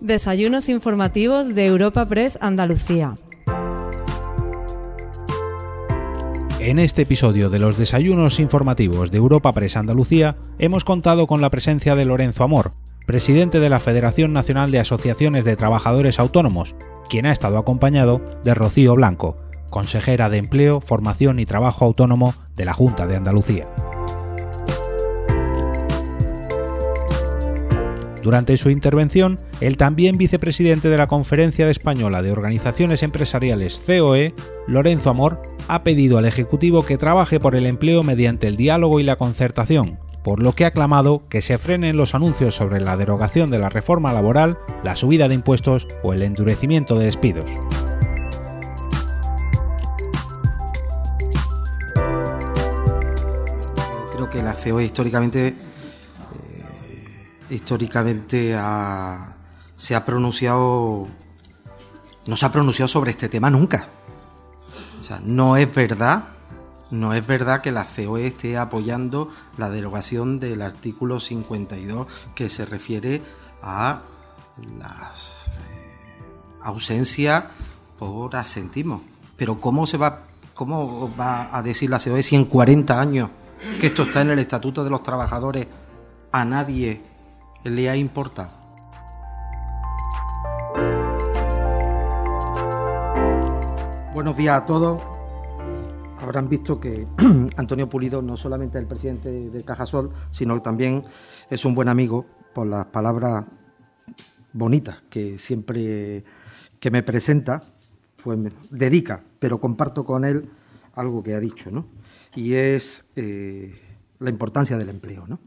Desayunos informativos de Europa Press Andalucía. En este episodio de los desayunos informativos de Europa Press Andalucía hemos contado con la presencia de Lorenzo Amor, presidente de la Federación Nacional de Asociaciones de Trabajadores Autónomos, quien ha estado acompañado de Rocío Blanco, consejera de Empleo, Formación y Trabajo Autónomo de la Junta de Andalucía. Durante su intervención, el también vicepresidente de la Conferencia Española de Organizaciones Empresariales COE, Lorenzo Amor, ha pedido al Ejecutivo que trabaje por el empleo mediante el diálogo y la concertación, por lo que ha clamado que se frenen los anuncios sobre la derogación de la reforma laboral, la subida de impuestos o el endurecimiento de despidos. Creo que la COE históricamente históricamente se ha pronunciado, no se ha pronunciado sobre este tema nunca. O sea, no es verdad, no es verdad que la COE esté apoyando la derogación del artículo 52 que se refiere a las eh, ausencias por asentismo. Pero ¿cómo se va, cómo va a decir la COE si en 40 años que esto está en el Estatuto de los Trabajadores a nadie le ha importado. Buenos días a todos. Habrán visto que Antonio Pulido no solamente es el presidente de Cajasol, sino que también es un buen amigo por las palabras bonitas que siempre que me presenta, pues me dedica, pero comparto con él algo que ha dicho, ¿no? Y es eh, la importancia del empleo, ¿no?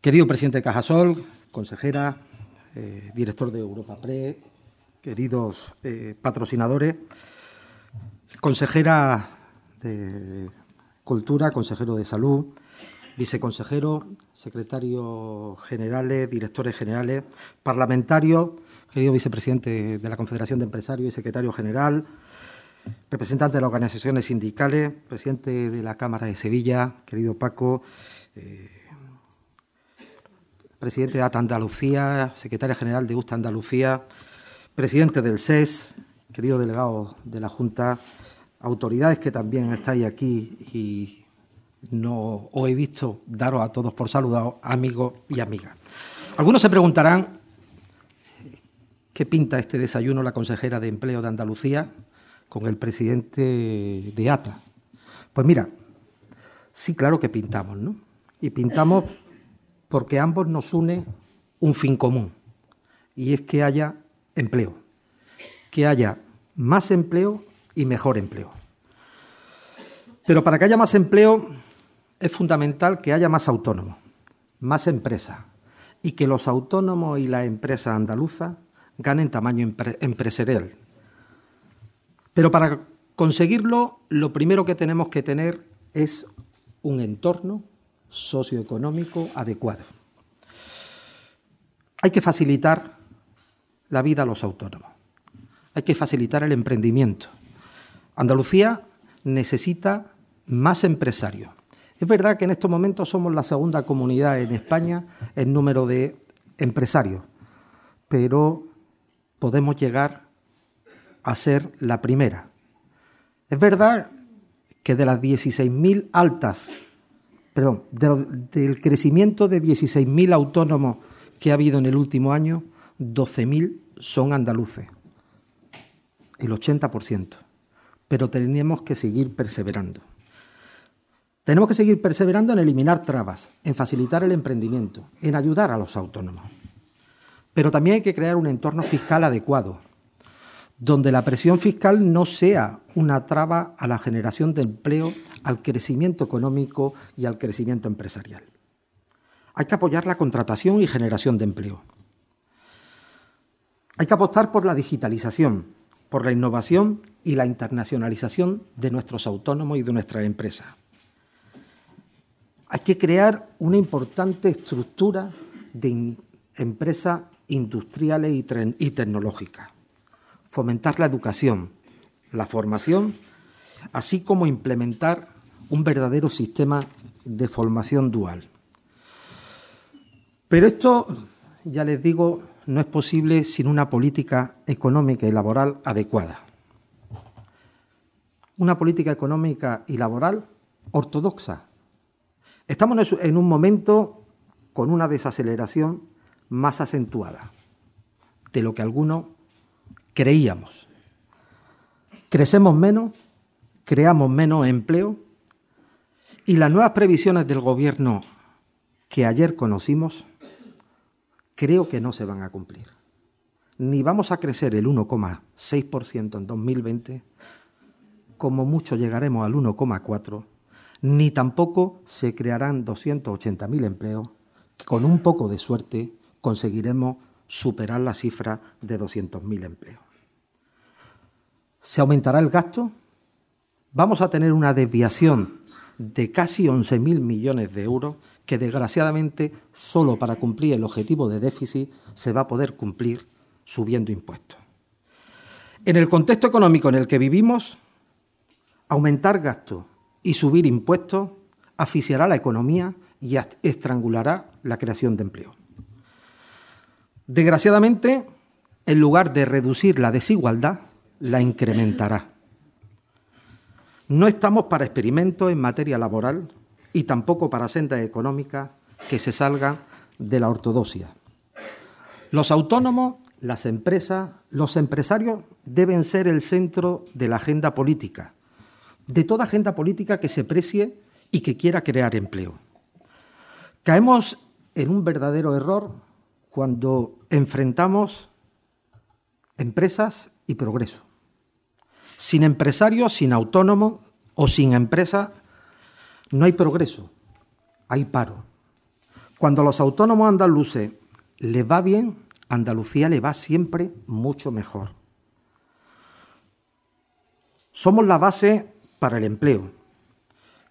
Querido presidente de Cajasol, consejera, eh, director de Europa Pre, queridos eh, patrocinadores, consejera de Cultura, consejero de Salud, viceconsejero, secretario generales, directores generales, parlamentarios, querido vicepresidente de la Confederación de Empresarios y secretario general, representante de las organizaciones sindicales, presidente de la Cámara de Sevilla, querido Paco, eh, presidente de ATA Andalucía, secretaria general de USTA Andalucía, presidente del SES, querido delegado de la Junta, autoridades que también estáis aquí y no os he visto daros a todos por saludado, amigos y amigas. Algunos se preguntarán qué pinta este desayuno la consejera de Empleo de Andalucía con el presidente de ATA. Pues mira, sí, claro que pintamos, ¿no? Y pintamos porque ambos nos une un fin común, y es que haya empleo, que haya más empleo y mejor empleo. Pero para que haya más empleo es fundamental que haya más autónomos, más empresas, y que los autónomos y las empresas andaluzas ganen tamaño empresarial. Pero para conseguirlo, lo primero que tenemos que tener es un entorno socioeconómico adecuado. Hay que facilitar la vida a los autónomos. Hay que facilitar el emprendimiento. Andalucía necesita más empresarios. Es verdad que en estos momentos somos la segunda comunidad en España en número de empresarios, pero podemos llegar a ser la primera. Es verdad que de las 16.000 altas perdón, del crecimiento de 16.000 autónomos que ha habido en el último año, 12.000 son andaluces, el 80%. Pero tenemos que seguir perseverando. Tenemos que seguir perseverando en eliminar trabas, en facilitar el emprendimiento, en ayudar a los autónomos. Pero también hay que crear un entorno fiscal adecuado, donde la presión fiscal no sea una traba a la generación de empleo, al crecimiento económico y al crecimiento empresarial. Hay que apoyar la contratación y generación de empleo. Hay que apostar por la digitalización, por la innovación y la internacionalización de nuestros autónomos y de nuestras empresas. Hay que crear una importante estructura de empresas industriales y tecnológicas fomentar la educación, la formación, así como implementar un verdadero sistema de formación dual. Pero esto, ya les digo, no es posible sin una política económica y laboral adecuada. Una política económica y laboral ortodoxa. Estamos en un momento con una desaceleración más acentuada de lo que algunos creíamos. Crecemos menos, creamos menos empleo y las nuevas previsiones del Gobierno que ayer conocimos creo que no se van a cumplir. Ni vamos a crecer el 1,6% en 2020, como mucho llegaremos al 1,4%, ni tampoco se crearán 280.000 empleos, con un poco de suerte conseguiremos superar la cifra de 200.000 empleos. ¿Se aumentará el gasto? Vamos a tener una desviación de casi 11.000 millones de euros que desgraciadamente solo para cumplir el objetivo de déficit se va a poder cumplir subiendo impuestos. En el contexto económico en el que vivimos, aumentar gastos y subir impuestos asfixiará la economía y estrangulará la creación de empleo. Desgraciadamente, en lugar de reducir la desigualdad, la incrementará. No estamos para experimentos en materia laboral y tampoco para sendas económicas que se salgan de la ortodoxia. Los autónomos, las empresas, los empresarios deben ser el centro de la agenda política, de toda agenda política que se precie y que quiera crear empleo. Caemos en un verdadero error cuando enfrentamos empresas y progreso. Sin empresarios, sin autónomos o sin empresa, no hay progreso, hay paro. Cuando a los autónomos andaluces les va bien, Andalucía le va siempre mucho mejor. Somos la base para el empleo.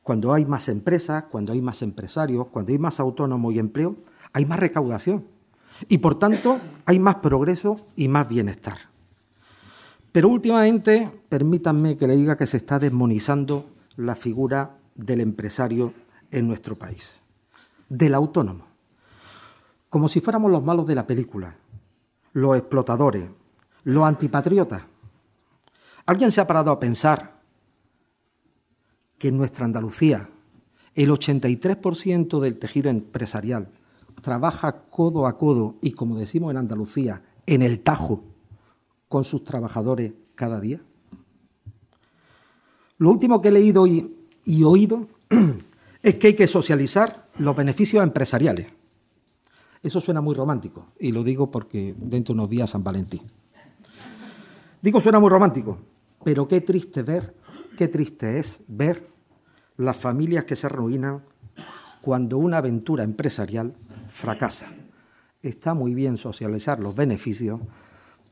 Cuando hay más empresas, cuando hay más empresarios, cuando hay más autónomos y empleo, hay más recaudación y por tanto hay más progreso y más bienestar. Pero últimamente, permítanme que le diga que se está desmonizando la figura del empresario en nuestro país, del autónomo, como si fuéramos los malos de la película, los explotadores, los antipatriotas. ¿Alguien se ha parado a pensar que en nuestra Andalucía el 83% del tejido empresarial trabaja codo a codo y, como decimos en Andalucía, en el tajo con sus trabajadores cada día? Lo último que he leído y, oído es que hay que socializar los beneficios empresariales. Eso suena muy romántico y lo digo porque dentro de unos días San Valentín. Digo suena muy romántico, pero qué triste ver, qué triste es ver las familias que se arruinan cuando una aventura empresarial fracasa. Está muy bien socializar los beneficios,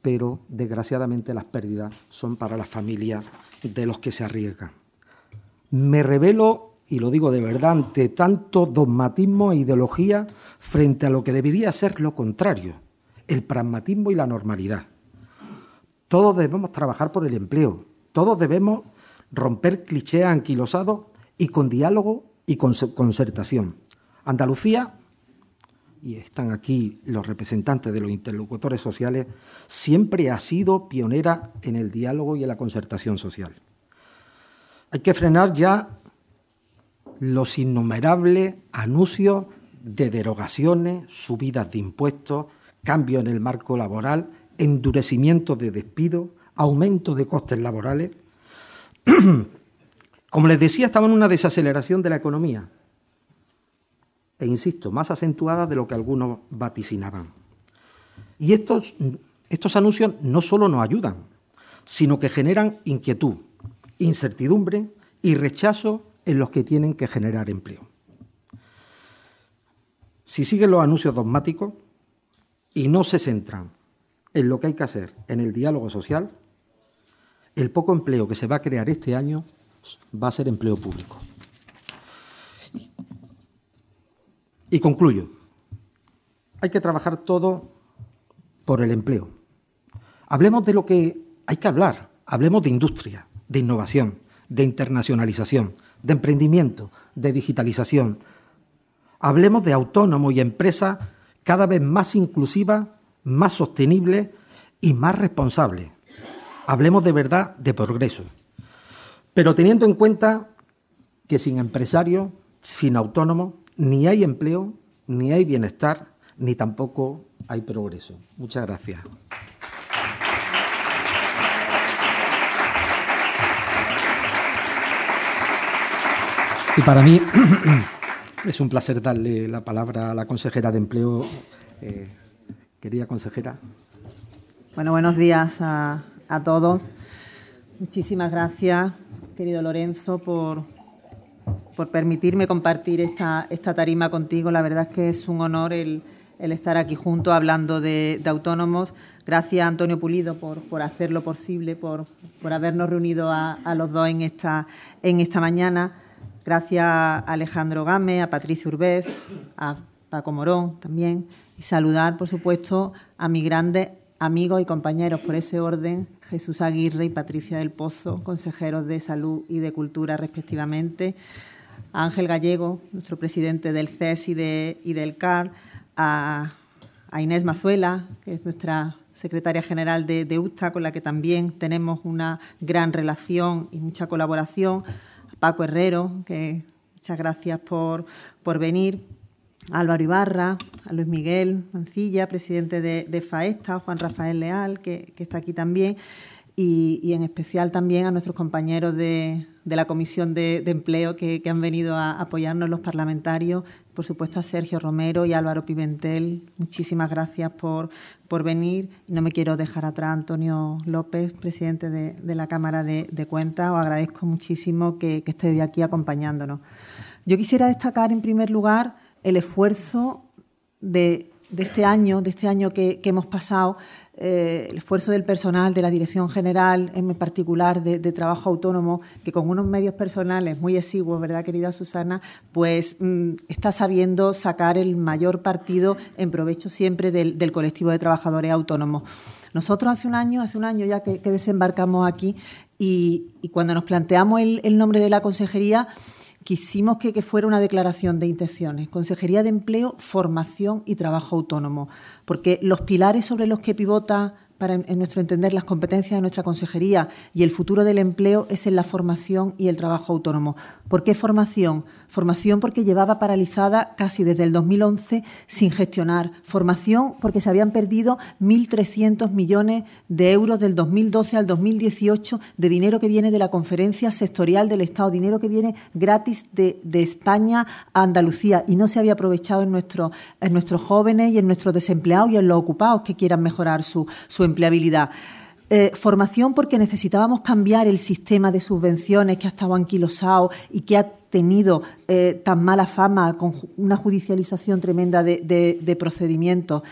pero desgraciadamente las pérdidas son para las familias de los que se arriesgan. Me revelo, y lo digo de verdad, ante tanto dogmatismo e ideología frente a lo que debería ser lo contrario, el pragmatismo y la normalidad. Todos debemos trabajar por el empleo, todos debemos romper clichés anquilosados y con diálogo y concertación. Andalucía y están aquí los representantes de los interlocutores sociales, siempre ha sido pionera en el diálogo y en la concertación social. Hay que frenar ya los innumerables anuncios de derogaciones, subidas de impuestos, cambio en el marco laboral, endurecimiento de despido, aumento de costes laborales. Como les decía, estamos en una desaceleración de la economía e insisto, más acentuada de lo que algunos vaticinaban. Y estos, estos anuncios no solo nos ayudan, sino que generan inquietud, incertidumbre y rechazo en los que tienen que generar empleo. Si siguen los anuncios dogmáticos y no se centran en lo que hay que hacer en el diálogo social, el poco empleo que se va a crear este año va a ser empleo público. Y concluyo. Hay que trabajar todo por el empleo. Hablemos de lo que hay que hablar. Hablemos de industria, de innovación, de internacionalización, de emprendimiento, de digitalización. Hablemos de autónomos y empresas cada vez más inclusivas, más sostenible y más responsable. Hablemos de verdad de progreso. Pero teniendo en cuenta que sin empresarios, sin autónomos, ni hay empleo, ni hay bienestar, ni tampoco hay progreso. Muchas gracias. Y para mí es un placer darle la palabra a la consejera de Empleo. Eh, querida consejera. Bueno, buenos días a, todos. Muchísimas gracias, querido Lorenzo, por, por permitirme compartir esta, esta tarima contigo. La verdad es que es un honor el, estar aquí juntos hablando de, autónomos. Gracias, Antonio Pulido, por, por hacerlo posible, por, por habernos reunido a, los dos en esta, en esta mañana. Gracias a Alejandro Game, a Patricia Urbez, a Paco Morón también. Y saludar, por supuesto, a mis grandes amigos y compañeros por ese orden, Jesús Aguirre y Patricia del Pozo, consejeros de Salud y de Cultura respectivamente, a Ángel Gallego, nuestro presidente del CES y, del CAR, a, Inés Mazuela, que es nuestra secretaria general de, de USTA, con la que también tenemos una gran relación y mucha colaboración, Paco Herrero, que muchas gracias por, por venir, a Álvaro Ibarra, a Luis Miguel Mancilla, presidente de, FAESTA, Juan Rafael Leal, que, está aquí también, y, en especial también a nuestros compañeros de, la Comisión de, Empleo que, han venido a apoyarnos los parlamentarios, por supuesto a Sergio Romero y Álvaro Pimentel. Muchísimas gracias por, por venir. No me quiero dejar atrás Antonio López, presidente de, la Cámara de, Cuentas. Os agradezco muchísimo que, que estéis aquí acompañándonos. Yo quisiera destacar en primer lugar el esfuerzo de, este año, de este año que, hemos pasado, eh, el esfuerzo del personal, de la Dirección General, en particular de, Trabajo Autónomo, que con unos medios personales muy exiguos, ¿verdad, querida Susana? Pues mm, está sabiendo sacar el mayor partido en provecho siempre del, colectivo de trabajadores autónomos. Nosotros hace un año, hace un año ya que, desembarcamos aquí y, cuando nos planteamos el nombre de la consejería, quisimos que, fuera una declaración de intenciones. Consejería de Empleo, Formación y Trabajo Autónomo, porque los pilares sobre los que pivota para, en nuestro entender, las competencias de nuestra consejería y el futuro del empleo es en la formación y el trabajo autónomo. ¿Por qué formación? Formación porque llevaba paralizada casi desde el 2011 sin gestionar. Formación porque se habían perdido 1.300 millones de euros del 2012 al 2018 de dinero que viene de la conferencia sectorial del Estado, dinero que viene gratis de, España a Andalucía y no se había aprovechado en, en nuestros jóvenes y en nuestros desempleados y en los ocupados que quieran mejorar su, su empleabilidad. Eh, formación porque necesitábamos cambiar el sistema de subvenciones que ha estado anquilosado y que ha tenido eh, tan mala fama con una judicialización tremenda de, procedimientos.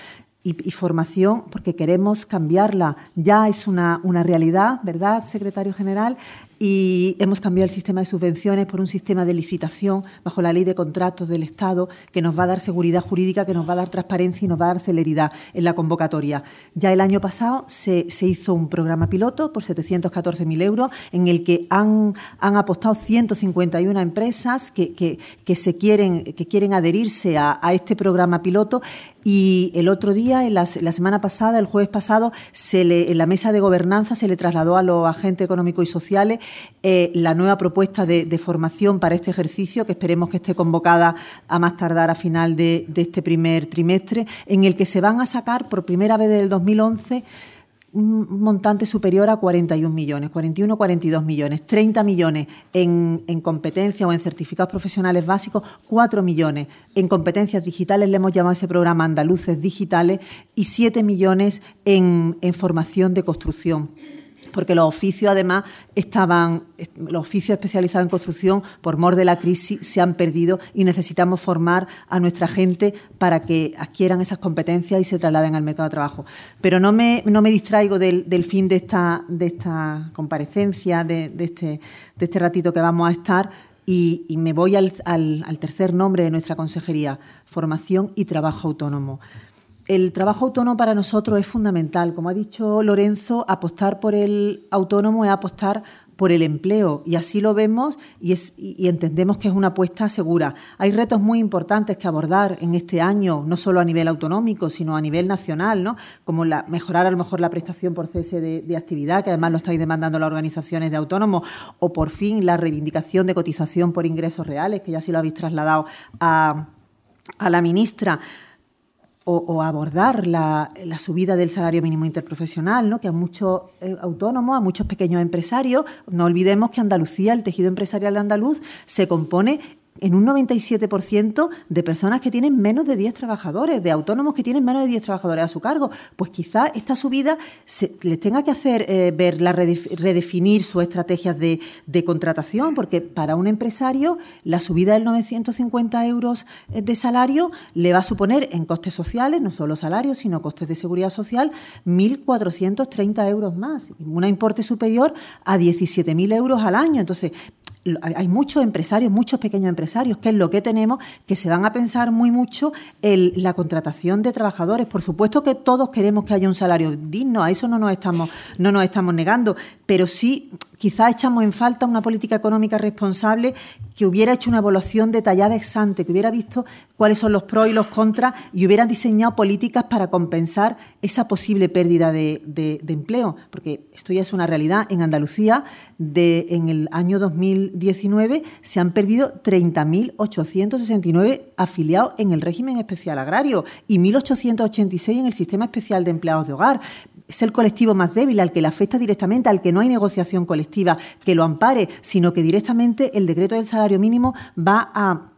Y, formación porque queremos cambiarla. Ya es una, una realidad, ¿verdad, secretario general? Y hemos cambiado el sistema de subvenciones por un sistema de licitación bajo la ley de contratos del Estado que nos va a dar seguridad jurídica, que nos va a dar transparencia y nos va a dar celeridad en la convocatoria. Ya el año pasado se, hizo un programa piloto por 714.000 euros en el que han, han apostado 151 empresas que, que, se quieren, que quieren adherirse a, a este programa piloto y el otro día, en la, semana pasada, el jueves pasado, se le, en la mesa de gobernanza se le trasladó a los agentes económicos y sociales eh, la nueva propuesta de, formación para este ejercicio, que esperemos que esté convocada a más tardar a final de, este primer trimestre, en el que se van a sacar por primera vez desde el 2011 un montante superior a 41 millones, 41 42 millones, 30 millones en, en competencias o en certificados profesionales básicos, 4 millones en competencias digitales, le hemos llamado ese programa Andaluces Digitales, y 7 millones en formación de construcción porque los oficios además estaban, los oficios especializados en construcción, por mor de la crisis, se han perdido y necesitamos formar a nuestra gente para que adquieran esas competencias y se trasladen al mercado de trabajo. Pero no me, no me distraigo del, fin de esta, de esta comparecencia, de, este, de este ratito que vamos a estar. Y, me voy al, al tercer nombre de nuestra consejería, formación y trabajo autónomo. El trabajo autónomo para nosotros es fundamental. Como ha dicho Lorenzo, apostar por el autónomo es apostar por el empleo y así lo vemos y, es, y entendemos que es una apuesta segura. Hay retos muy importantes que abordar en este año, no solo a nivel autonómico, sino a nivel nacional, ¿no? como la, mejorar a lo mejor la prestación por cese de, actividad, que además lo estáis demandando las organizaciones de autónomos, o por fin la reivindicación de cotización por ingresos reales, que ya sí lo habéis trasladado a, a la ministra o, abordar la, subida del salario mínimo interprofesional, ¿no? que a muchos eh, autónomos, a muchos pequeños empresarios, no olvidemos que Andalucía, el tejido empresarial andaluz, se compone en un 97% de personas que tienen menos de 10 trabajadores, de autónomos que tienen menos de 10 trabajadores a su cargo. Pues quizá esta subida les tenga que hacer eh, ver, redefinir sus estrategias de, contratación, porque para un empresario la subida del 950 euros eh, de salario le va a suponer en costes sociales, no solo salarios, sino costes de seguridad social, 1.430 euros más, un importe superior a 17.000 euros al año. Entonces, hay muchos empresarios, muchos pequeños empresarios, que es lo que tenemos, que se van a pensar muy mucho en la contratación de trabajadores. Por supuesto que todos queremos que haya un salario digno, a eso no nos estamos, no nos estamos negando, pero sí quizás echamos en falta una política económica responsable que hubiera hecho una evaluación detallada ex ante, que hubiera visto cuáles son los pros y los contras y hubiera diseñado políticas para compensar esa posible pérdida de, empleo. Porque esto ya es una realidad. En Andalucía, en el año 2019, se han perdido 30.869 afiliados en el régimen especial agrario y 1.886 en el sistema especial de empleados de hogar es el colectivo más débil, al que le afecta directamente, al que no hay negociación colectiva que lo ampare, sino que directamente el decreto del salario mínimo va a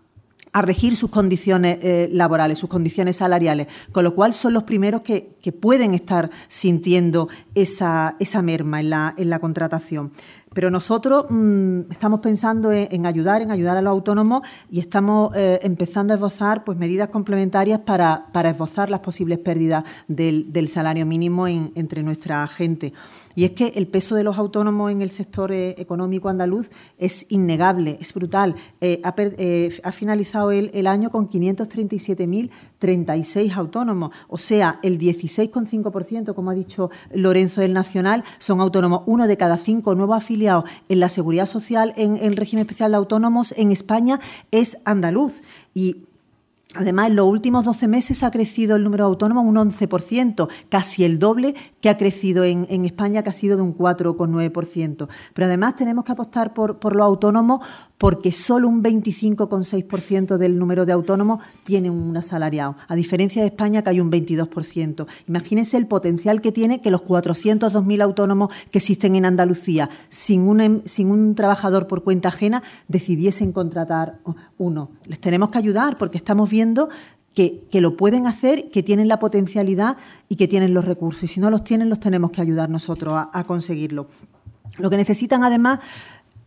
regir sus condiciones eh, laborales, sus condiciones salariales, con lo cual son los primeros que, pueden estar sintiendo esa, esa merma en la, en la contratación. Pero nosotros mm, estamos pensando en, ayudar, en ayudar a los autónomos y estamos eh, empezando a esbozar pues, medidas complementarias para, esbozar las posibles pérdidas del, salario mínimo entre nuestra gente. Y es que el peso de los autónomos en el sector eh, económico andaluz es innegable, es brutal. Eh, ha, finalizado el, el año con 537.036 autónomos, o sea, el 16,5%, como ha dicho Lorenzo del Nacional, son autónomos. Uno de cada cinco nuevos afiliados en la seguridad social en el régimen especial de autónomos en España es andaluz. Y Además, en los últimos 12 meses ha crecido el número de autónomos un 11%, casi el doble que ha crecido en, España, que ha sido de un 4,9%. Pero además tenemos que apostar por, por los autónomos porque solo un 25,6% del número de autónomos tiene un asalariado, a diferencia de España que hay un 22%. Imagínense el potencial que tiene que los 402.000 autónomos que existen en Andalucía, sin un, em, sin un trabajador por cuenta ajena, decidiesen contratar uno. Les tenemos que ayudar porque estamos viendo que, lo pueden hacer, que tienen la potencialidad y que tienen los recursos. Y si no los tienen, los tenemos que ayudar nosotros a conseguirlo. Lo que necesitan además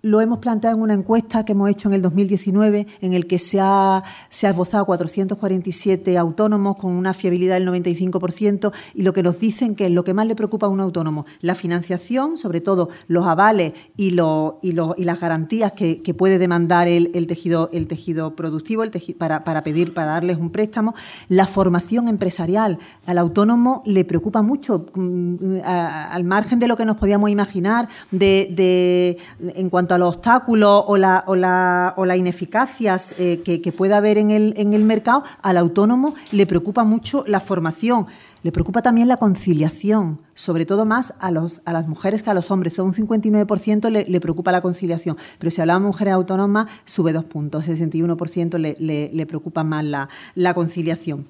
lo hemos planteado en una encuesta que hemos hecho en el 2019, en el que se ha, se ha esbozado 447 autónomos con una fiabilidad del 95%, y lo que nos dicen que es lo que más le preocupa a un autónomo, la financiación, sobre todo los avales y, lo, y, y las garantías que, puede demandar el, tejido, el tejido productivo el para, para pedir, para darles un préstamo, la formación empresarial. Al autónomo le preocupa mucho, mm, al margen de lo que nos podíamos imaginar, de, de en cuanto a los obstáculos o, la, o, la, o las ineficacias eh, que, que, pueda haber en el, en el mercado, al autónomo le preocupa mucho la formación. Le preocupa también la conciliación, sobre todo más a, los, a las mujeres que a los hombres. Son un 59% le, le preocupa la conciliación, pero si hablamos de mujeres autónomas, sube dos puntos, 61% le, le, le preocupa más la, la conciliación.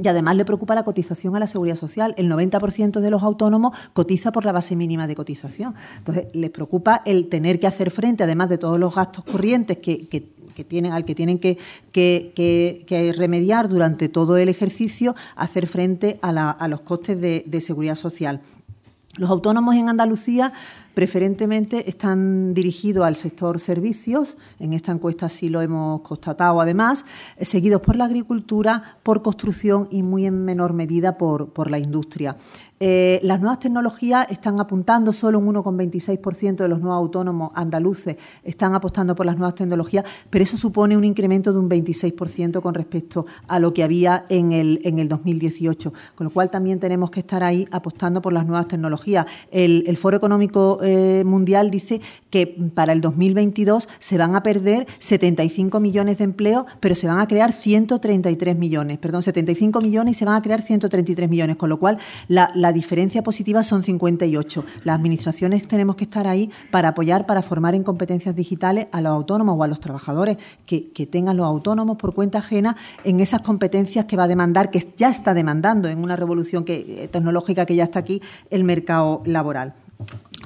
Y además le preocupa la cotización a la seguridad social. El 90% de los autónomos cotiza por la base mínima de cotización. Entonces, les preocupa el tener que hacer frente, además de todos los gastos corrientes que, tienen, al que tienen que, que, remediar durante todo el ejercicio, hacer frente a, los costes de, de seguridad social. Los autónomos en Andalucía preferentemente están dirigidos al sector servicios, en esta encuesta sí lo hemos constatado además, eh, seguidos por la agricultura, por construcción y muy en menor medida por, por la industria. Eh, las nuevas tecnologías están apuntando, solo un 1,26% de los nuevos autónomos andaluces están apostando por las nuevas tecnologías, pero eso supone un incremento de un 26% con respecto a lo que había en el, en el 2018, con lo cual también tenemos que estar ahí apostando por las nuevas tecnologías. El, Foro Económico eh, Mundial dice que para el 2022 se van a perder 75 millones de empleos, pero se van a crear 133 millones, perdón, 75 millones y se van a crear 133 millones, con lo cual la, la diferencia positiva son 58. Las administraciones tenemos que estar ahí para apoyar, para formar en competencias digitales a los autónomos o a los trabajadores que, que tengan los autónomos por cuenta ajena en esas competencias que va a demandar, que ya está demandando en una revolución eh, tecnológica que ya está aquí, el mercado laboral.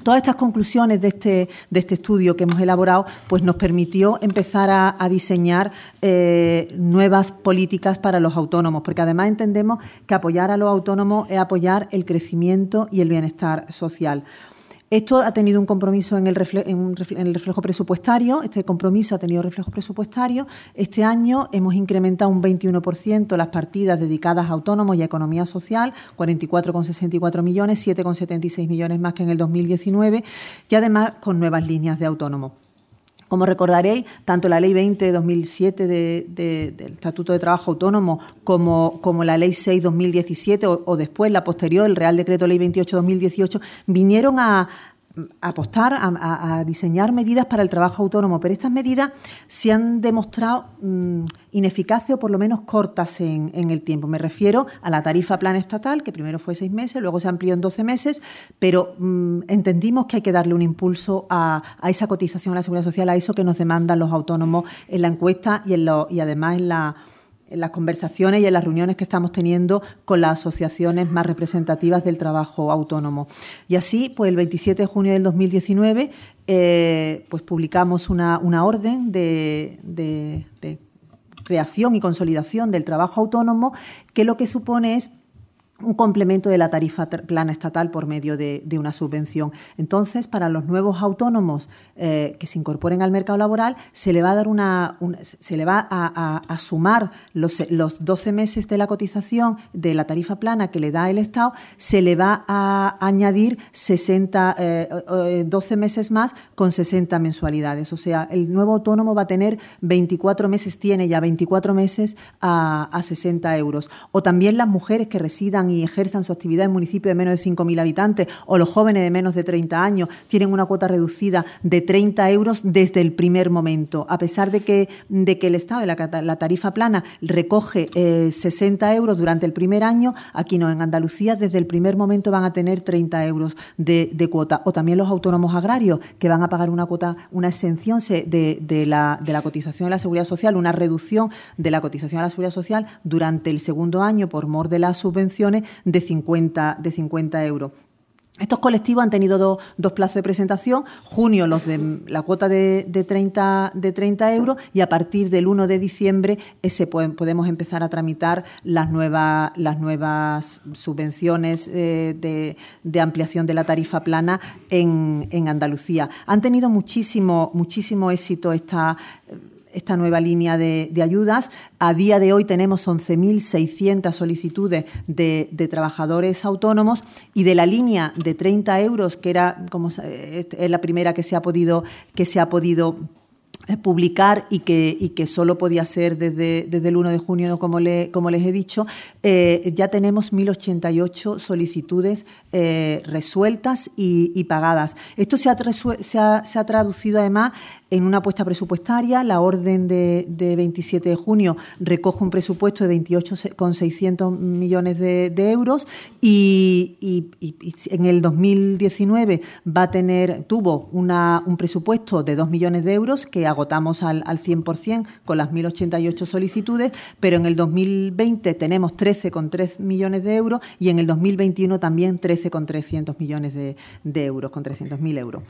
Todas estas conclusiones de este, de este estudio que hemos elaborado pues nos permitió empezar a, diseñar eh, nuevas políticas para los autónomos, porque además entendemos que apoyar a los autónomos es apoyar el crecimiento y el bienestar social. Esto ha tenido un compromiso en el, reflejo, en, en el, reflejo, presupuestario, este compromiso ha tenido reflejo presupuestario. Este año hemos incrementado un 21% las partidas dedicadas a autónomos y a economía social, 44,64 millones, 7,76 millones más que en el 2019, y además con nuevas líneas de autónomos. Como recordaréis, tanto la Ley 20 de 2007 de, de, del Estatuto de Trabajo Autónomo como, como la Ley 6 2017 o, o, después la posterior, el Real Decreto Ley 28 2018, vinieron a, apostar a, a, a, diseñar medidas para el trabajo autónomo, pero estas medidas se han demostrado mmm, ineficaces o por lo menos cortas en, el tiempo. Me refiero a la tarifa plan estatal, que primero fue seis meses, luego se amplió en doce meses, pero mmm, entendimos que hay que darle un impulso a, a, esa cotización a la seguridad social, a eso que nos demandan los autónomos en la encuesta y, en lo, y además en la en las conversaciones y en las reuniones que estamos teniendo con las asociaciones más representativas del trabajo autónomo. Y así, pues el 27 de junio del 2019, eh, pues publicamos una, una orden de, de, de creación y consolidación del trabajo autónomo que lo que supone es un complemento de la tarifa plana estatal por medio de, una subvención. Entonces, para los nuevos autónomos eh, que se incorporen al mercado laboral, se le va a dar una, se le va a, sumar los, los 12 meses de la cotización de la tarifa plana que le da el Estado, se le va a añadir 60, eh, 12 meses más con 60 mensualidades. O sea, el nuevo autónomo va a tener 24 meses, tiene ya 24 meses a, a 60 euros. O también las mujeres que residan y ejerzan su actividad en municipios de menos de 5.000 habitantes o los jóvenes de menos de 30 años tienen una cuota reducida de 30 euros desde el primer momento. A pesar de que, de que el Estado la tarifa plana recoge eh, 60 euros durante el primer año, aquí no, en Andalucía desde el primer momento van a tener 30 euros de, de cuota. O también los autónomos agrarios que van a pagar una cuota, una exención de, de, la, de la cotización de la seguridad social, una reducción de la cotización a la seguridad social durante el segundo año por mor de las subvenciones de 50, de 50 euros. Estos colectivos han tenido dos, plazos de presentación, junio los de la cuota de, de, 30, de 30 euros y a partir del 1 de diciembre ese, podemos empezar a tramitar las nuevas, las nuevas subvenciones eh, de, de, ampliación de la tarifa plana en, en Andalucía. Han tenido muchísimo, muchísimo éxito esta esta nueva línea de, de, ayudas. A día de hoy tenemos 11.600 solicitudes de, trabajadores autónomos y de la línea de 30 euros, que era como es la primera que se ha podido, que se ha podido publicar y que, y que solo podía ser desde, desde el 1 de junio, como, le, como les he dicho, eh, ya tenemos 1.088 solicitudes eh, resueltas y, y, pagadas. Esto se ha, se, ha, se ha, traducido además en una apuesta presupuestaria. La orden de, de 27 de junio recoge un presupuesto de 28,600 millones de, euros y, y, y, en el 2019 va a tener, tuvo un presupuesto de 2 millones de euros que agotamos al, al 100% con las 1.088 solicitudes, pero en el 2020 tenemos 13,3 millones de euros y en el 2021 también 13,300 millones de, de euros, con 300.000 euros.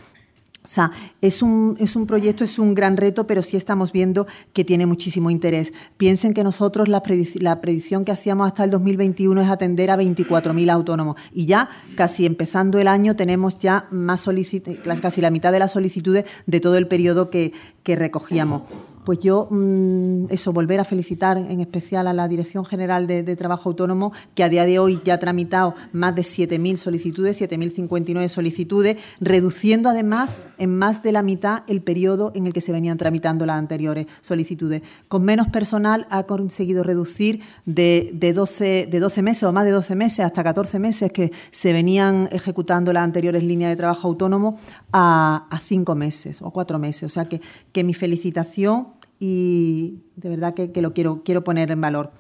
O sea, es un, es un proyecto, es un gran reto, pero sí estamos viendo que tiene muchísimo interés. Piensen que nosotros la, la predicción que hacíamos hasta el 2021 es atender a 24.000 autónomos y ya casi empezando el año tenemos ya más casi la mitad de las solicitudes de todo el periodo que, que recogíamos pues yo, mm, eso, volver a felicitar en especial a la Dirección General de, Trabajo Autónomo, que a día de hoy ya ha tramitado más de 7.000 solicitudes, 7.059 solicitudes, reduciendo además en más de la mitad el periodo en el que se venían tramitando las anteriores solicitudes. Con menos personal ha conseguido reducir de, de, 12, de 12 meses o más de 12 meses hasta 14 meses que se venían ejecutando las anteriores líneas de trabajo autónomo a, a 5 meses o 4 meses. O sea que, que mi felicitación y de verdad que, lo quiero, quiero poner en valor.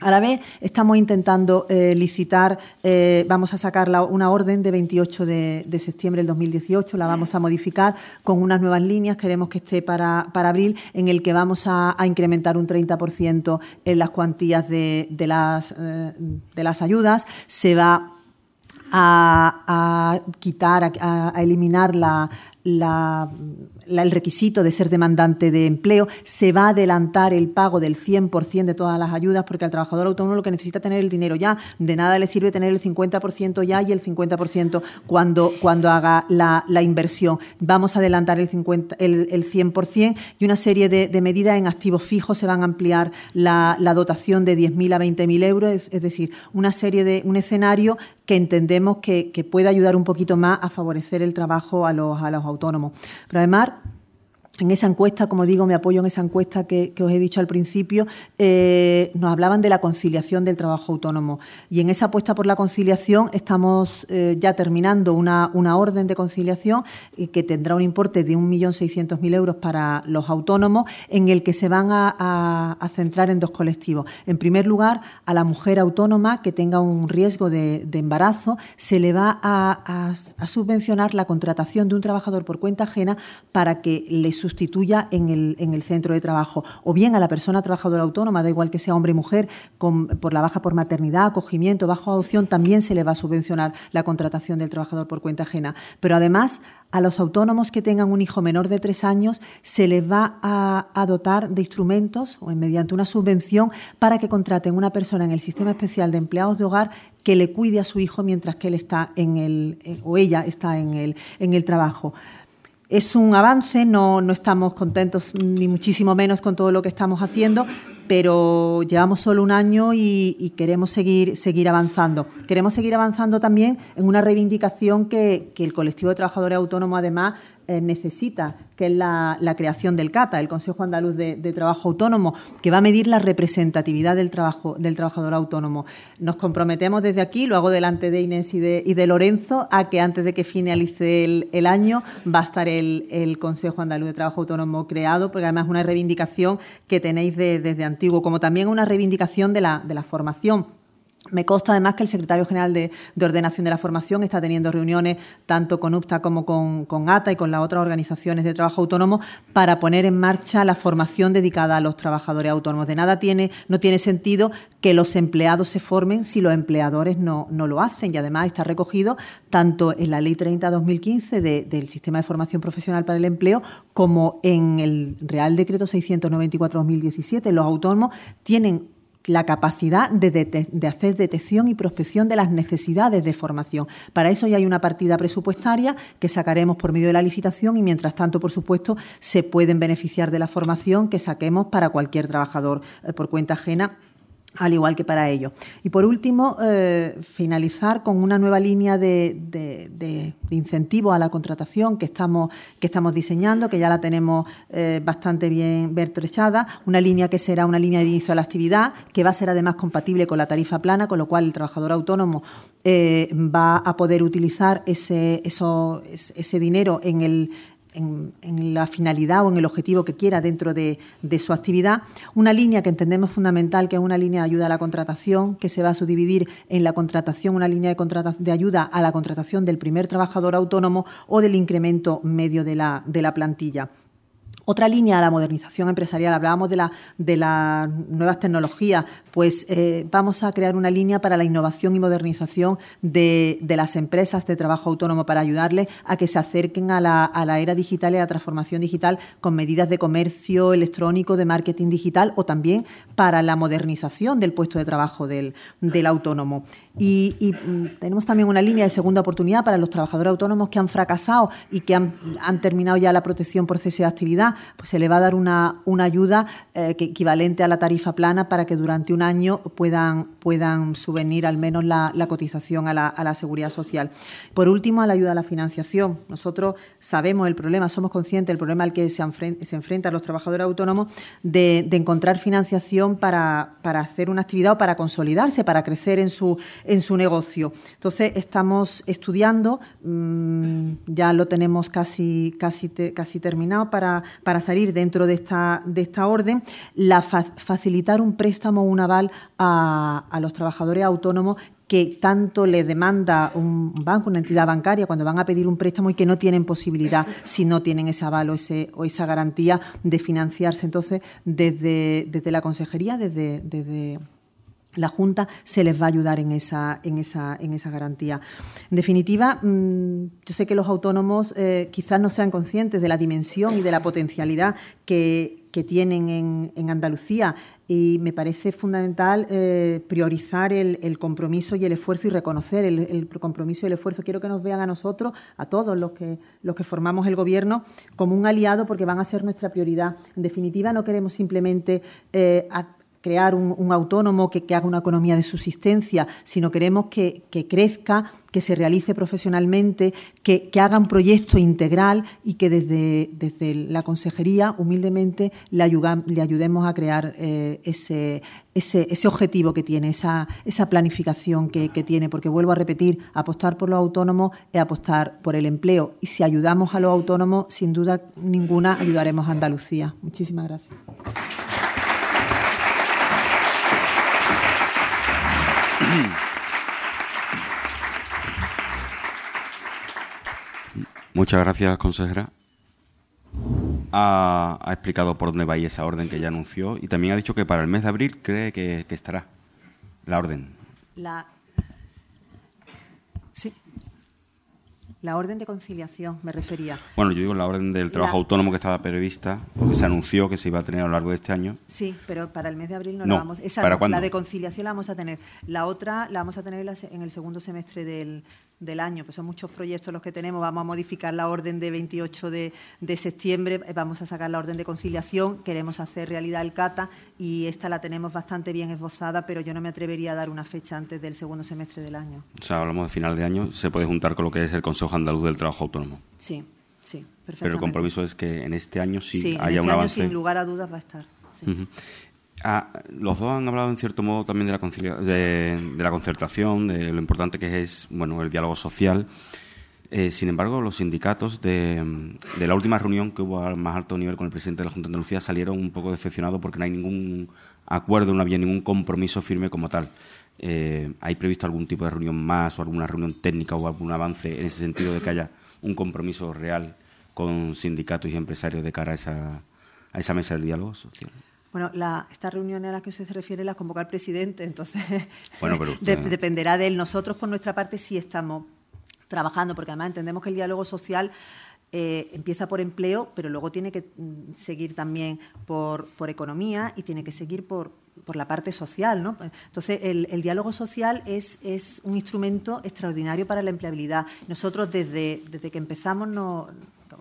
A la vez estamos intentando eh, licitar, eh, vamos a sacar una orden de 28 de, septiembre del 2018, la vamos a modificar con unas nuevas líneas, queremos que esté para, abril, en el que vamos a, incrementar un 30% en las cuantías de, las, eh, de las ayudas, se va a, quitar, a, eliminar la, el requisito de ser demandante de empleo, se va a adelantar el pago del 100% de todas las ayudas, porque al trabajador autónomo lo que necesita tener el dinero ya, de nada le sirve tener el 50% ya y el 50% cuando, cuando haga la, inversión. Vamos a adelantar el, 50, el, 100% y una serie de, medidas en activos fijos se van a ampliar la, dotación de 10.000 a 20.000 euros, es, decir, una serie de un escenario que entendemos que, que puede ayudar un poquito más a favorecer el trabajo a los, a los autónomos. Pero además, en esa encuesta, como digo, me apoyo en esa encuesta que, os he dicho al principio, eh, nos hablaban de la conciliación del trabajo autónomo. Y en esa apuesta por la conciliación estamos eh, ya terminando una, orden de conciliación eh, que tendrá un importe de 1.600.000 euros para los autónomos, en el que se van a, centrar en dos colectivos. En primer lugar, a la mujer autónoma que tenga un riesgo de, embarazo, se le va a, subvencionar la contratación de un trabajador por cuenta ajena para que le sustituya en el, en el centro de trabajo. O bien a la persona trabajadora autónoma, da igual que sea hombre o mujer, por la baja por maternidad, acogimiento, bajo adopción, también se le va a subvencionar la contratación del trabajador por cuenta ajena. Pero además, a los autónomos que tengan un hijo menor de tres años se les va a, dotar de instrumentos o mediante una subvención para que contraten una persona en el sistema especial de empleados de hogar que le cuide a su hijo mientras que él está en el eh, o ella está en el, en el trabajo. Es un avance, no, no estamos contentos ni muchísimo menos con todo lo que estamos haciendo, pero llevamos solo un año y, queremos seguir, seguir avanzando. Queremos seguir avanzando también en una reivindicación que, que el colectivo de trabajadores autónomos, además, eh, necesita, que es la, creación del CATA, el Consejo Andaluz de, Trabajo Autónomo, que va a medir la representatividad del, trabajo, del trabajador autónomo. Nos comprometemos desde aquí, lo hago delante de Inés y de, Lorenzo, a que antes de que finalice el, año va a estar el, Consejo Andaluz de Trabajo Autónomo creado, porque además es una reivindicación que tenéis desde antiguo, como también una reivindicación de la, de la formación me consta además que el secretario general de, Ordenación de la Formación está teniendo reuniones tanto con UPTA como con, ATA y con las otras organizaciones de trabajo autónomo para poner en marcha la formación dedicada a los trabajadores autónomos. De nada tiene, no tiene sentido que los empleados se formen si los empleadores no, lo hacen. Y además está recogido tanto en la Ley 30-2015 del Sistema de Formación Profesional para el Empleo como en el Real Decreto 694-2017. Los autónomos tienen la capacidad de, hacer detección y prospección de las necesidades de formación. Para eso ya hay una partida presupuestaria que sacaremos por medio de la licitación y, mientras tanto, por supuesto, se pueden beneficiar de la formación que saquemos para cualquier trabajador eh, por cuenta ajena al igual que para ello. Y por último, eh, finalizar con una nueva línea de, incentivo a la contratación que estamos, que estamos diseñando, que ya la tenemos eh, bastante bien bertrechada, una línea que será una línea de inicio a la actividad, que va a ser además compatible con la tarifa plana, con lo cual el trabajador autónomo eh, va a poder utilizar ese, ese dinero en el en, la finalidad o en el objetivo que quiera dentro de, su actividad. Una línea que entendemos fundamental, que es una línea de ayuda a la contratación, que se va a subdividir en la contratación, una línea de, de ayuda a la contratación del primer trabajador autónomo o del incremento medio de la, de la plantilla. Otra línea, la modernización empresarial, hablábamos de, la, de las nuevas tecnologías, pues eh, vamos a crear una línea para la innovación y modernización de, las empresas de trabajo autónomo para ayudarles a que se acerquen a la, era digital y a la transformación digital con medidas de comercio electrónico, de marketing digital o también para la modernización del puesto de trabajo del, autónomo. Y, mm, tenemos también una línea de segunda oportunidad para los trabajadores autónomos que han fracasado y que han, han terminado ya la protección por cese de actividad pues se le va a dar una, una ayuda eh, equivalente a la tarifa plana para que durante un año puedan, puedan subvenir al menos la, cotización a la, a la, seguridad social. Por último, a la ayuda a la financiación. Nosotros sabemos el problema, somos conscientes del problema al que se, se enfrentan los trabajadores autónomos de, de encontrar financiación para, para, hacer una actividad o para consolidarse, para crecer en su, en su negocio. Entonces, estamos estudiando, mmm, ya lo tenemos casi, casi, casi terminado para, para salir dentro de esta, de esta orden, la facilitar un préstamo un aval a, a los trabajadores autónomos que tanto les demanda un banco, una entidad bancaria, cuando van a pedir un préstamo y que no tienen posibilidad, si no tienen ese aval o, ese, o esa garantía, de financiarse. Entonces, desde, desde la consejería, desde, desde la Junta se les va a ayudar en esa, en esa, en esa garantía. En definitiva, mm, yo sé que los autónomos eh, quizás no sean conscientes de la dimensión y de la potencialidad que, tienen en, Andalucía y me parece fundamental eh, priorizar el, compromiso y el esfuerzo y reconocer el, el, compromiso y el esfuerzo. Quiero que nos vean a nosotros, a todos los que, los que formamos el Gobierno, como un aliado porque van a ser nuestra prioridad. En definitiva, no queremos simplemente eh, crear un, autónomo que, haga una economía de subsistencia, sino queremos que, crezca, que se realice profesionalmente, que, haga un proyecto integral y que desde, desde la consejería, humildemente, le, ayudemos a crear eh, ese, ese, objetivo que tiene, esa, esa planificación que, tiene, porque vuelvo a repetir, apostar por los autónomos es apostar por el empleo y si ayudamos a los autónomos, sin duda ninguna, ayudaremos a Andalucía. Muchísimas gracias. Muchas gracias, consejera. Ha, explicado por dónde va esa orden que ya anunció y también ha dicho que para el mes de abril cree que, que estará la orden. La, La orden de conciliación, me refería. Bueno, yo digo la orden del trabajo la... autónomo que estaba prevista, porque se anunció que se iba a tener a lo largo de este año. Sí, pero para el mes de abril no, no la vamos. Esa, ¿para la de conciliación la vamos a tener. La otra la vamos a tener en el segundo semestre del, del año, pues son muchos proyectos los que tenemos, vamos a modificar la orden de 28 de, de, septiembre, vamos a sacar la orden de conciliación, queremos hacer realidad el CATA y esta la tenemos bastante bien esbozada, pero yo no me atrevería a dar una fecha antes del segundo semestre del año. O sea, hablamos de final de año, se puede juntar con lo que es el Consejo Andaluz del Trabajo Autónomo. Sí, sí, perfectamente. Pero el compromiso es que en este año sí, sí haya en este un año, avance. sin lugar a dudas va a estar. Sí. Uh -huh. Ah, los dos han hablado en cierto modo también de la, de, de la concertación, de lo importante que es bueno el diálogo social. Eh, sin embargo, los sindicatos de, de, la última reunión que hubo al más alto nivel con el presidente de la Junta de Andalucía salieron un poco decepcionados porque no hay ningún acuerdo, no había ningún compromiso firme como tal. Eh, ¿Hay previsto algún tipo de reunión más o alguna reunión técnica o algún avance en ese sentido de que haya un compromiso real con sindicatos y empresarios de cara a esa, a esa mesa del diálogo social? Bueno, la, esta reunión a la que usted se refiere la convoca el presidente, entonces bueno, pero usted... de, dependerá de él. Nosotros, por nuestra parte, sí estamos trabajando, porque además entendemos que el diálogo social eh, empieza por empleo, pero luego tiene que mm, seguir también por, por economía y tiene que seguir por, por la parte social. ¿no? Entonces, el, el diálogo social es, es, un instrumento extraordinario para la empleabilidad. Nosotros, desde, desde que empezamos, no,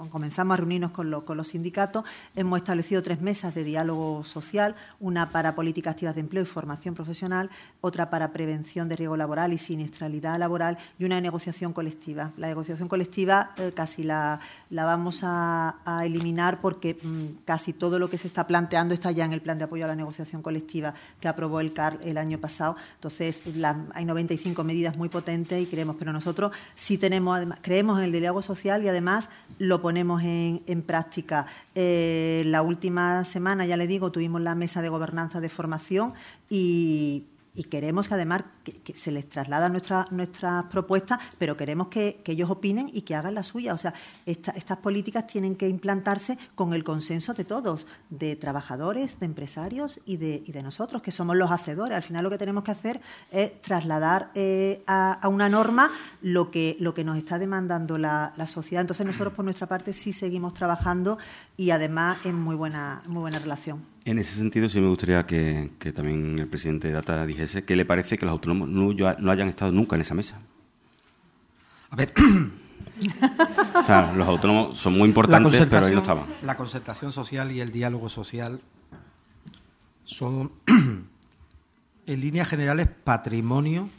comenzamos a reunirnos con, lo, con, los sindicatos, hemos establecido tres mesas de diálogo social, una para políticas activas de empleo y formación profesional, otra para prevención de riesgo laboral y siniestralidad laboral y una de negociación colectiva. La negociación colectiva eh, casi la, vamos a, eliminar porque mmm, casi todo lo que se está planteando está ya en el plan de apoyo a la negociación colectiva que aprobó el CAR el año pasado. Entonces, la, hay 95 medidas muy potentes y creemos, pero nosotros sí tenemos, creemos en el diálogo social y además lo ponemos en, en práctica. Eh, la última semana, ya le digo, tuvimos la mesa de gobernanza de formación y y queremos que además que, se les traslada nuestras nuestra propuestas, pero queremos que, ellos opinen y que hagan la suya. O sea, esta, estas políticas tienen que implantarse con el consenso de todos, de trabajadores, de empresarios y de, y de nosotros, que somos los hacedores. Al final lo que tenemos que hacer es trasladar eh, a, a, una norma lo que, lo que nos está demandando la, la, sociedad. Entonces nosotros por nuestra parte sí seguimos trabajando y además en muy buena, muy buena relación. En ese sentido, sí me gustaría que, que, también el presidente de Data dijese qué le parece que los autónomos no, no, hayan estado nunca en esa mesa. A ver, O sea, los autónomos son muy importantes, pero ahí no estaban. La concertación social y el diálogo social son, en líneas generales, patrimonio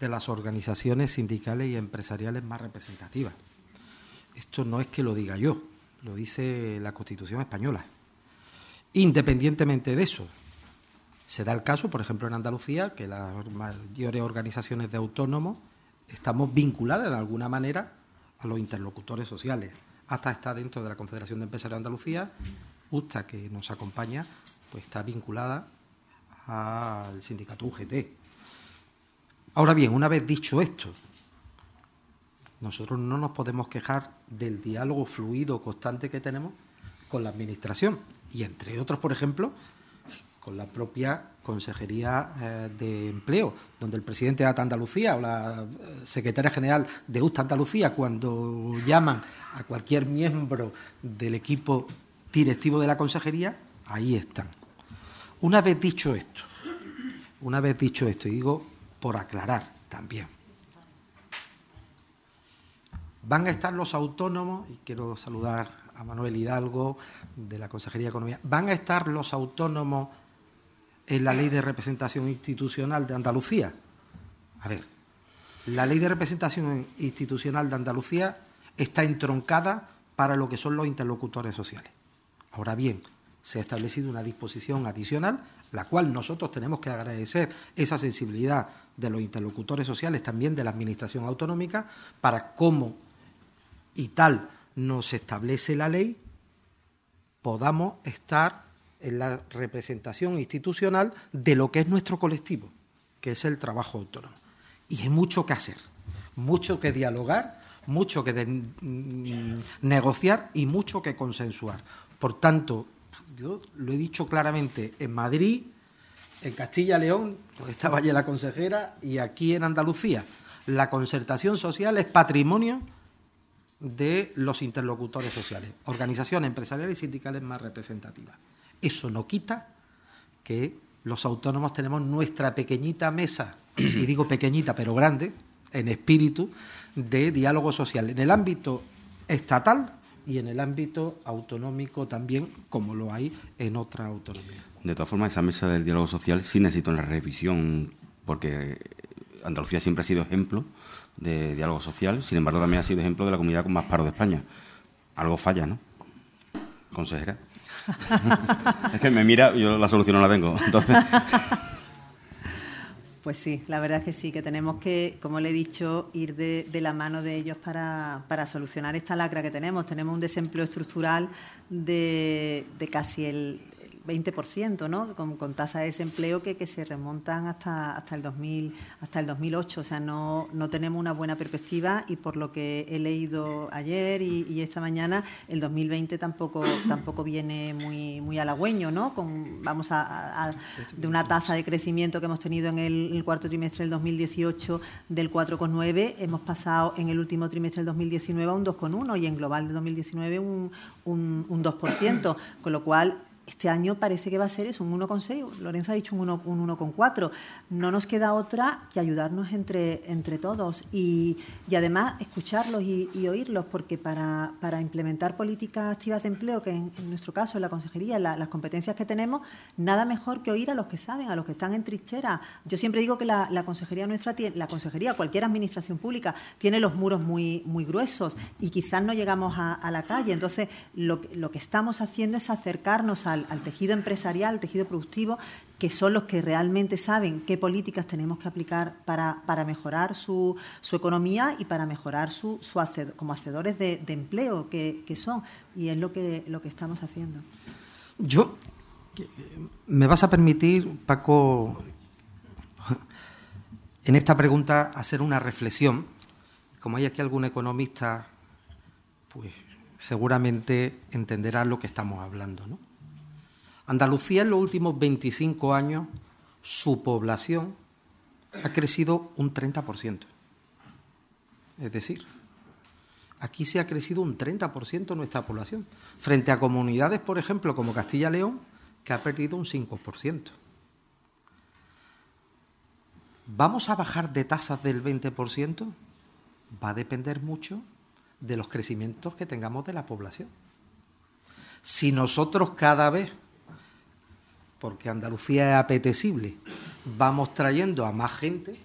de las organizaciones sindicales y empresariales más representativas. Esto no es que lo diga yo, lo dice la Constitución española. Independientemente de eso, se da el caso, por ejemplo, en Andalucía, que las mayores organizaciones de autónomos estamos vinculadas de alguna manera a los interlocutores sociales. Hasta está dentro de la Confederación de Empresarios de Andalucía, USTA, que nos acompaña, pues está vinculada al sindicato UGT. Ahora bien, una vez dicho esto, nosotros no nos podemos quejar del diálogo fluido constante que tenemos con la Administración y, entre otros, por ejemplo, con la propia Consejería eh, de Empleo, donde el presidente de Andalucía o la eh, secretaria general de USTA Andalucía, cuando llaman a cualquier miembro del equipo directivo de la consejería, ahí están. Una vez dicho esto, una vez dicho esto, y digo por aclarar también, van a estar los autónomos, y quiero saludar a Manuel Hidalgo de la Consejería de Economía, van a estar los autónomos en la ley de representación institucional de Andalucía. A ver, la ley de representación institucional de Andalucía está entroncada para lo que son los interlocutores sociales. Ahora bien, se ha establecido una disposición adicional, la cual nosotros tenemos que agradecer esa sensibilidad de los interlocutores sociales, también de la Administración Autonómica, para cómo y tal nos establece la ley, podamos estar en la representación institucional de lo que es nuestro colectivo, que es el trabajo autónomo. Y hay mucho que hacer, mucho que dialogar, mucho que mm, negociar y mucho que consensuar. Por tanto, yo lo he dicho claramente, en Madrid, en Castilla-León, donde estaba ya la consejera, y aquí en Andalucía, la concertación social es patrimonio de los interlocutores sociales, organizaciones empresariales y sindicales más representativas. Eso no quita que los autónomos tenemos nuestra pequeñita mesa, y digo pequeñita pero grande, en espíritu, de diálogo social en el ámbito estatal y en el ámbito autonómico también, como lo hay en otra autonomía. De todas formas, esa mesa del diálogo social sí necesita una revisión, porque Andalucía siempre ha sido ejemplo de diálogo social, sin embargo también ha sido ejemplo de la comunidad con más paro de España. Algo falla, ¿no? Consejera. es que me mira, yo la solución no la tengo. Entonces. Pues sí, la verdad es que sí, que tenemos que, como le he dicho, ir de, la mano de ellos para, para, solucionar esta lacra que tenemos. Tenemos un desempleo estructural de, de casi el, 20%, ¿no? Con, con tasas de desempleo que, que, se remontan hasta, hasta, el 2000, hasta el 2008. O sea, no, no tenemos una buena perspectiva y por lo que he leído ayer y, esta mañana, el 2020 tampoco, tampoco viene muy, muy halagüeño, ¿no? Con, vamos a, de una tasa de crecimiento que hemos tenido en el, cuarto trimestre del 2018 del 4,9, hemos pasado en el último trimestre del 2019 a un 2,1 y en global del 2019 un, un, un 2%, con lo cual este año parece que va a ser eso, un 1,6. Lorenzo ha dicho un 1,4. No nos queda otra que ayudarnos entre, entre todos y, además escucharlos y, oírlos, porque para, implementar políticas activas de empleo, que en, nuestro caso, en la consejería, las competencias que tenemos, nada mejor que oír a los que saben, a los que están en trinchera. Yo siempre digo que la, consejería nuestra, la consejería, cualquier administración pública, tiene los muros muy, muy gruesos y quizás no llegamos a, la calle. Entonces, lo, lo que estamos haciendo es acercarnos a al, tejido empresarial, al tejido productivo, que son los que realmente saben qué políticas tenemos que aplicar para, mejorar su, economía y para mejorar su, como hacedores de, empleo que, son. Y es lo que, lo que estamos haciendo. Yo, me vas a permitir, Paco, en esta pregunta hacer una reflexión. Como hay aquí algún economista, pues seguramente entenderá lo que estamos hablando, ¿no? Andalucía en los últimos 25 años, su población ha crecido un 30%. Es decir, aquí se ha crecido un 30% nuestra población, frente a comunidades, por ejemplo, como Castilla-León, que ha perdido un 5%. ¿Vamos a bajar de tasas del 20%? va a depender mucho de los crecimientos que tengamos de la población. Si nosotros cada vez, porque Andalucía es apetecible, vamos trayendo a más gente,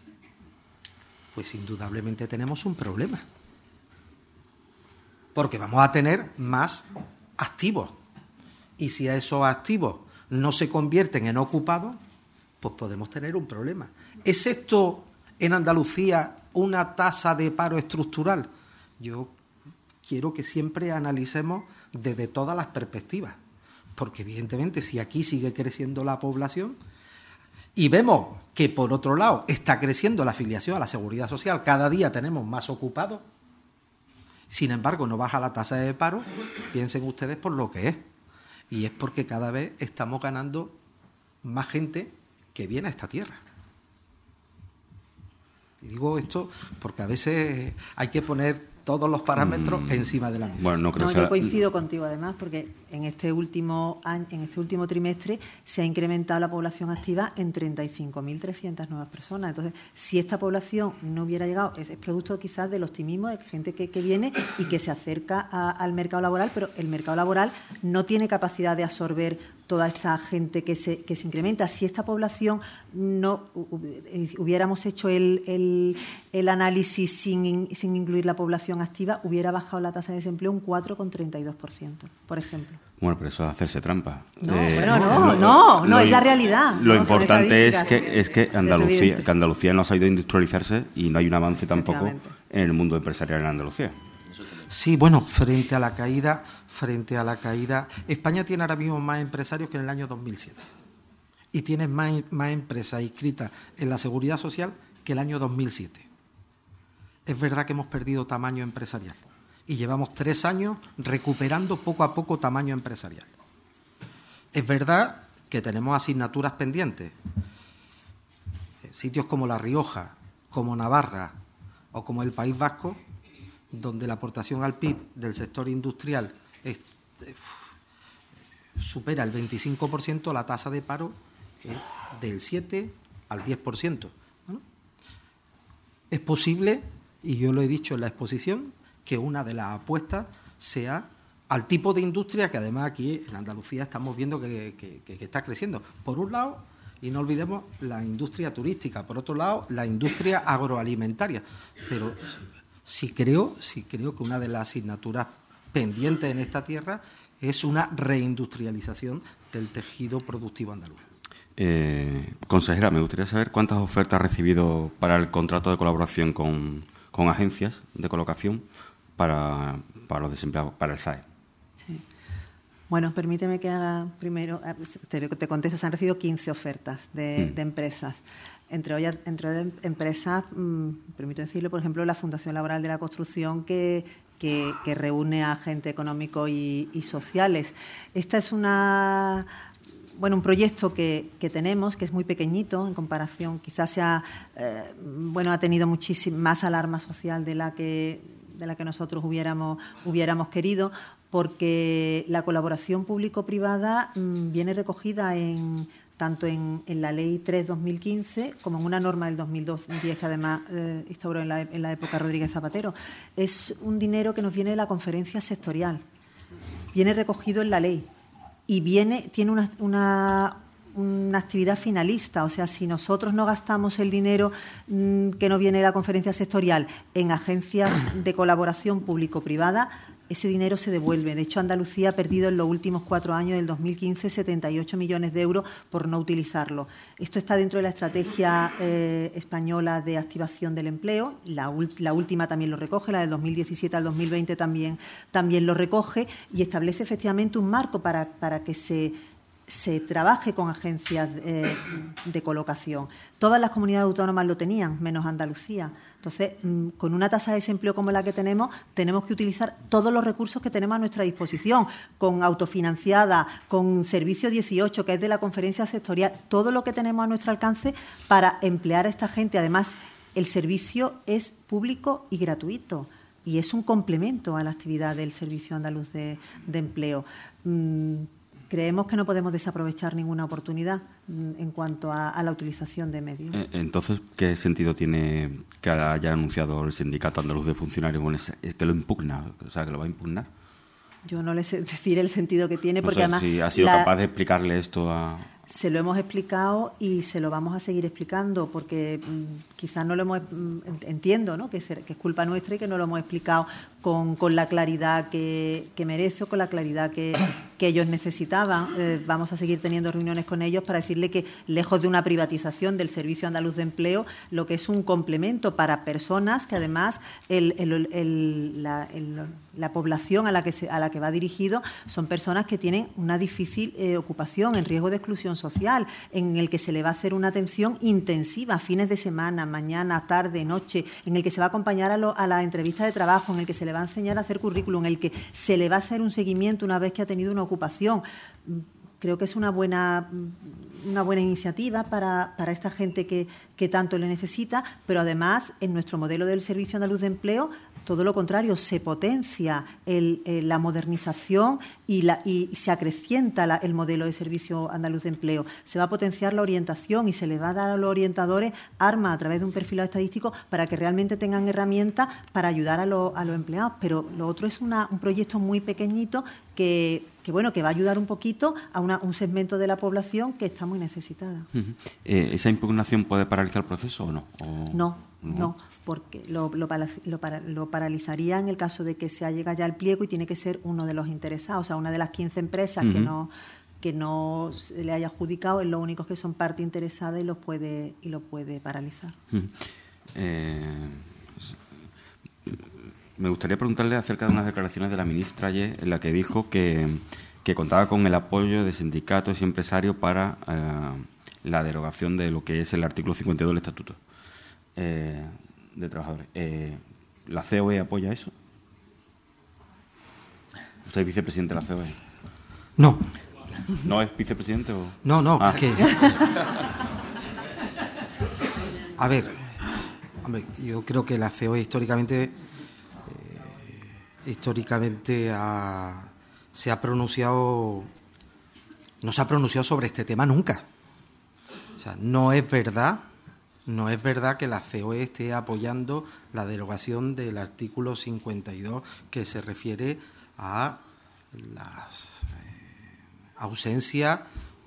pues indudablemente tenemos un problema. Porque vamos a tener más activos. Y si esos activos no se convierten en ocupados, pues podemos tener un problema. ¿Es esto en Andalucía una tasa de paro estructural? Yo quiero que siempre analicemos desde todas las perspectivas, porque evidentemente si aquí sigue creciendo la población y vemos que por otro lado está creciendo la afiliación a la seguridad social, cada día tenemos más ocupados, sin embargo no baja la tasa de paro, piensen ustedes por lo que es, y es porque cada vez estamos ganando más gente que viene a esta tierra. Y digo esto porque a veces hay que poner todos los parámetros mm. encima de la mesa. Bueno, no creo Yo coincido contigo además porque en este último año, en este último trimestre se ha incrementado la población activa en 35.300 nuevas personas. Entonces, si esta población no hubiera llegado, es, producto quizás del optimismo de gente que, viene y que se acerca al mercado laboral, pero el mercado laboral no tiene capacidad de absorber toda esta gente que se, incrementa. Si esta población no hubiéramos hecho el, el, análisis sin, sin, incluir la población activa, hubiera bajado la tasa de desempleo un 4,32%, por ejemplo. Bueno, pero eso es hacerse trampa. No, eh, no, no, no, es la realidad. Lo importante es que, es que Andalucía, que Andalucía no ha ido a industrializarse y no hay un avance tampoco en el mundo empresarial en Andalucía. Sí, bueno, frente a la caída, frente a la caída, España tiene ahora mismo más empresarios que en el año 2007 y tiene más, más empresas inscritas en la seguridad social que el año 2007. Es verdad que hemos perdido tamaño empresarial y llevamos tres años recuperando poco a poco tamaño empresarial. Es verdad que tenemos asignaturas pendientes. Sitios como La Rioja, como Navarra o como el País Vasco donde la aportación al PIB del sector industrial supera el 25%, la tasa de paro es del 7 al 10%. Es posible, y yo lo he dicho en la exposición, que una de las apuestas sea al tipo de industria que además aquí en Andalucía estamos viendo que, está creciendo. Por un lado, y no olvidemos la industria turística, por otro lado, la industria agroalimentaria. Pero sí creo, sí creo que una de las asignaturas pendientes en esta tierra es una reindustrialización del tejido productivo andaluz. Eh, consejera, me gustaría saber cuántas ofertas ha recibido para el contrato de colaboración con, agencias de colocación para, los desempleados, para el SAE. Sí. Bueno, permíteme que haga primero, eh, te, te contesto, se han recibido 15 ofertas de, mm. de empresas entre, entre empresas, mm, permito decirlo, por ejemplo, la Fundación Laboral de la Construcción, que, que, reúne a agentes económicos y, sociales. Esta es una bueno, un proyecto que, que, tenemos, que es muy pequeñito en comparación, quizás sea, eh, bueno, ha tenido muchísima más alarma social de la que de la que nosotros hubiéramos, hubiéramos querido, porque la colaboración público-privada mm, viene recogida en tanto en, la Ley 3-2015 como en una norma del 2010 que además eh, instauró en la, en la, época Rodríguez Zapatero. Es un dinero que nos viene de la conferencia sectorial, viene recogido en la ley y viene, tiene una, una actividad finalista, o sea, si nosotros no gastamos el dinero mm, que nos viene de la conferencia sectorial en agencias de colaboración público-privada, ese dinero se devuelve. De hecho, Andalucía ha perdido en los últimos cuatro años del 2015 78 millones de euros por no utilizarlo. Esto está dentro de la estrategia eh, española de activación del empleo. La, última también lo recoge, la del 2017 al 2020 también, también lo recoge y establece efectivamente un marco para, para que se se trabaje con agencias eh, de colocación. Todas las comunidades autónomas lo tenían, menos Andalucía. Entonces, mm, con una tasa de desempleo como la que tenemos, tenemos que utilizar todos los recursos que tenemos a nuestra disposición, con autofinanciada, con Servicio 18, que es de la conferencia sectorial, todo lo que tenemos a nuestro alcance para emplear a esta gente. Además, el servicio es público y gratuito y es un complemento a la actividad del Servicio Andaluz de, Empleo. Mm, creemos que no podemos desaprovechar ninguna oportunidad mm, en cuanto a, la utilización de medios. Eh, entonces, ¿qué sentido tiene que haya anunciado el Sindicato Andaluz de Funcionarios que lo impugna, o sea, que lo va a impugnar? Yo no le sé decir el sentido que tiene, porque además... Si ha sido capaz de explicarle esto a... Se lo hemos explicado y se lo vamos a seguir explicando, porque mm, quizás no lo hemos... Mm, entiendo, ¿no? Es, que es culpa nuestra y que no lo hemos explicado con, con la claridad que, que, merece o con la claridad que, que ellos necesitaban. Eh, vamos a seguir teniendo reuniones con ellos para decirle que, lejos de una privatización del Servicio Andaluz de Empleo, lo que es un complemento para personas que además el, el, la, la, población a la, que se, a la que va dirigido son personas que tienen una difícil eh, ocupación, en riesgo de exclusión social, en el que se le va a hacer una atención intensiva, fines de semana, mañana, tarde, noche, en el que se va a acompañar a, a la entrevista de trabajo, en el que se le va a enseñar a hacer currículum, en el que se le va a hacer un seguimiento una vez que ha tenido una ocupación. Creo que es una buena, una buena iniciativa para, para esta gente que, que tanto le necesita, pero además en nuestro modelo del Servicio Andaluz de Empleo todo lo contrario, se potencia la modernización y, se acrecienta el modelo de servicio andaluz de empleo. Se va a potenciar la orientación y se le va a dar a los orientadores armas a través de un perfil estadístico para que realmente tengan herramientas para ayudar a, los empleados. Pero lo otro es un proyecto muy pequeññito que, bueno, que va a ayudar un poquito a un segmento de la población que está muy necesitada. Eh, ¿Esa impugnación puede paralizar el proceso o no? No, no, porque lo, lo, paralizaría en el caso de que se llega ya al pliego y tiene que ser uno de los interesados, o sea, una de las 15 empresas que no que no se le haya adjudicado es lo único que son parte interesada y los puede y lo puede paralizar. Eh, me gustaría preguntarle acerca de unas declaraciones de la ministra ayer en la que dijo que, que contaba con el apoyo de sindicatos y empresarios para eh, la derogación de lo que es el artículo 52 del estatuto. Eh, de trabajadores. Eh, ¿La COE apoya eso? ¿Usted es vicepresidente de la COE? No. ¿No es vicepresidente o...? No, no, ah. A ver, yo creo que la COE históricamente... Eh, históricamente se ha pronunciado... No se ha pronunciado sobre este tema nunca. O sea, no es verdad no es verdad que la COE esté apoyando la derogación del artículo 52 que se refiere a las eh, ausencias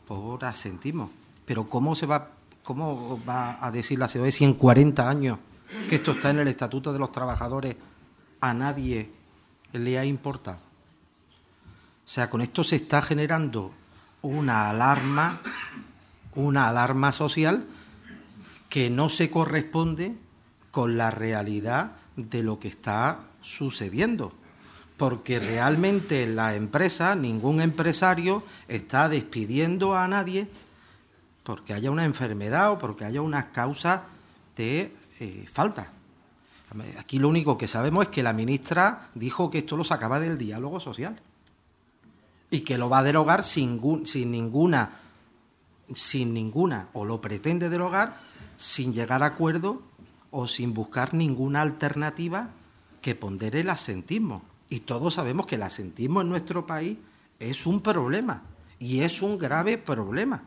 por asentismo. Pero ¿cómo se va, cómo va a decir la COE si en 40 años que esto está en el Estatuto de los Trabajadores a nadie le ha importado? O sea, con esto se está generando una alarma, una alarma social que no se corresponde con la realidad de lo que está sucediendo. Porque realmente la empresa, ningún empresario está despidiendo a nadie porque haya una enfermedad o porque haya una causa de eh, falta. Aquí lo único que sabemos es que la ministra dijo que esto lo sacaba del diálogo social y que lo va a derogar sin ninguna, sin ninguna, o lo pretende derogar sin llegar a acuerdo o sin buscar ninguna alternativa que pondere el asentismo. Y todos sabemos que el asentismo en nuestro país es un problema y es un grave problema.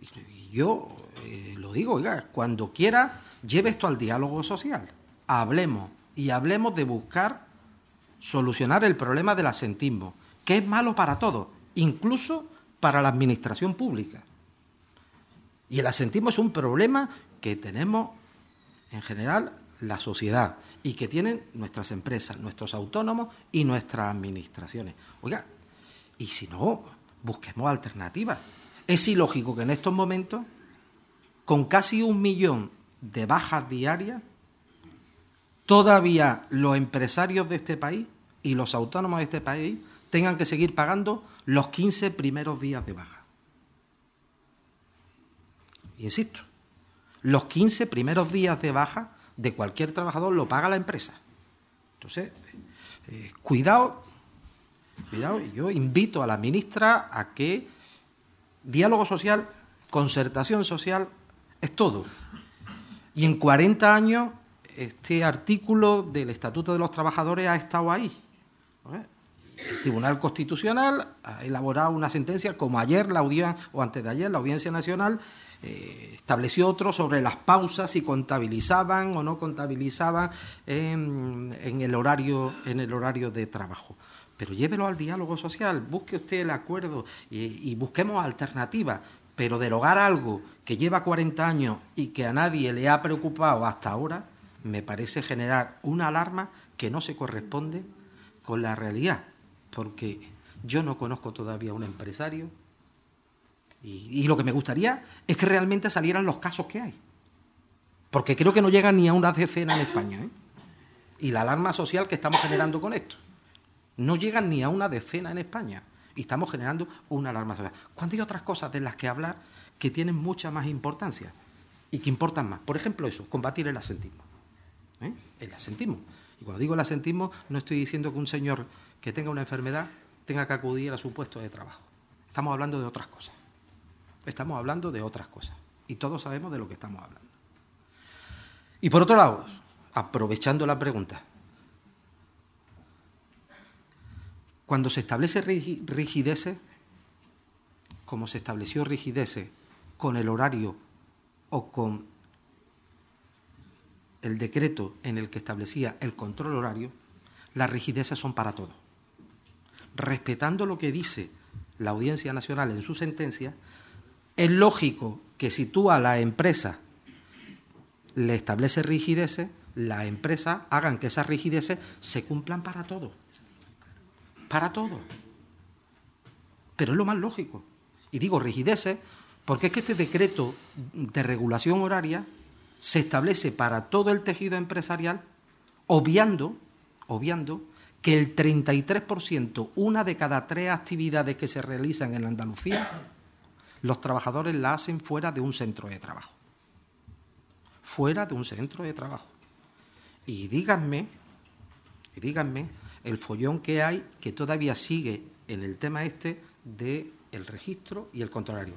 Y yo eh, lo digo, oiga, cuando quiera, lleve esto al diálogo social. Hablemos y hablemos de buscar solucionar el problema del asentismo, que es malo para todos, incluso para la administración pública. Y el asentismo es un problema que tenemos en general la sociedad y que tienen nuestras empresas, nuestros autónomos y nuestras administraciones. Oiga, y si no, busquemos alternativas. Es ilógico que en estos momentos, con casi un millón de bajas diarias, todavía los empresarios de este país y los autónomos de este país tengan que seguir pagando los 15 primeros días de baja. Insisto, los 15 primeros días de baja de cualquier trabajador lo paga la empresa. Entonces, eh, cuidado, cuidado, yo invito a la ministra a que diálogo social, concertación social, es todo. Y en 40 años este artículo del Estatuto de los Trabajadores ha estado ahí. el Tribunal Constitucional ha elaborado una sentencia, como ayer la audiencia, o antes de ayer, la Audiencia Nacional eh, estableció otro sobre las pausas, si contabilizaban o no contabilizaban en, el horario, en el horario de trabajo. Pero llévelo al diálogo social, busque usted el acuerdo y, y busquemos alternativas, pero derogar algo que lleva 40 años y que a nadie le ha preocupado hasta ahora, me parece generar una alarma que no se corresponde con la realidad, porque yo no conozco todavía a un empresario y, lo que me gustaría es que realmente salieran los casos que hay, porque creo que no llegan ni a una decena en España, ¿eh? y la alarma social que estamos generando con esto, no llegan ni a una decena en España, y estamos generando una alarma social. Cuando hay otras cosas de las que hablar que tienen mucha más importancia y que importan más, por ejemplo eso, combatir el asentismo. ¿eh? El asentismo. Y cuando digo el asentismo, no estoy diciendo que un señor que tenga una enfermedad tenga que acudir a su puesto de trabajo. Estamos hablando de otras cosas. Estamos hablando de otras cosas. Y todos sabemos de lo que estamos hablando. Y por otro lado, aprovechando la pregunta, cuando se establece rigidez, como se estableció rigidez con el horario o con el decreto en el que establecía el control horario, las rigideces son para todo. Respetando lo que dice la Audiencia Nacional en su sentencia, es lógico que si tú a la empresa le establece rigideces, la empresa hagan que esas rigideces se cumplan para todo. Para todo. Pero es lo más lógico. Y digo rigideces porque es que este decreto de regulación horaria se establece para todo el tejido empresarial, obviando, obviando que el 33%, una de cada tres actividades que se realizan en Andalucía, los trabajadores la hacen fuera de un centro de trabajo. Fuera de un centro de trabajo. Y díganme, y díganme, el follón que hay que todavía sigue en el tema este del el registro y el controlario.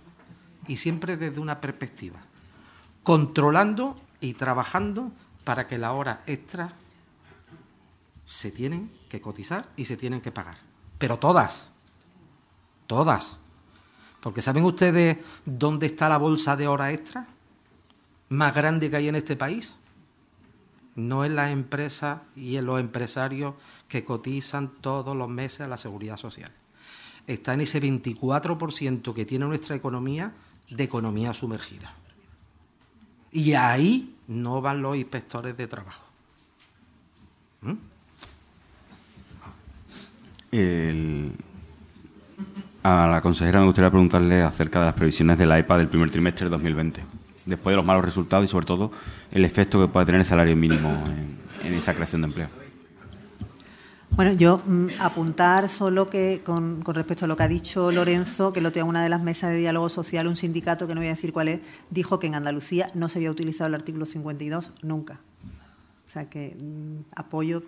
Y siempre desde una perspectiva controlando y trabajando para que la hora extra se tienen que cotizar y se tienen que pagar. Pero todas, todas. Porque ¿saben ustedes dónde está la bolsa de hora extra más grande que hay en este país? No en las empresas y en los empresarios que cotizan todos los meses a la seguridad social. Está en ese 24% que tiene nuestra economía de economía sumergida. Y ahí no van los inspectores de trabajo. ¿Mm? A la consejera me gustaría preguntarle acerca de las previsiones de la EPA del primer trimestre de 2020, después de los malos resultados y sobre todo el efecto que puede tener el salario mínimo en esa creación de empleo. Bueno, yo mm, apuntar solo que con, respecto a lo que ha dicho Lorenzo, que lo tengo en una de las mesas de diálogo social, un sindicato, que no voy a decir cuál es, dijo que en Andalucía no se había utilizado el artículo 52 nunca. O sea que mm, apoyo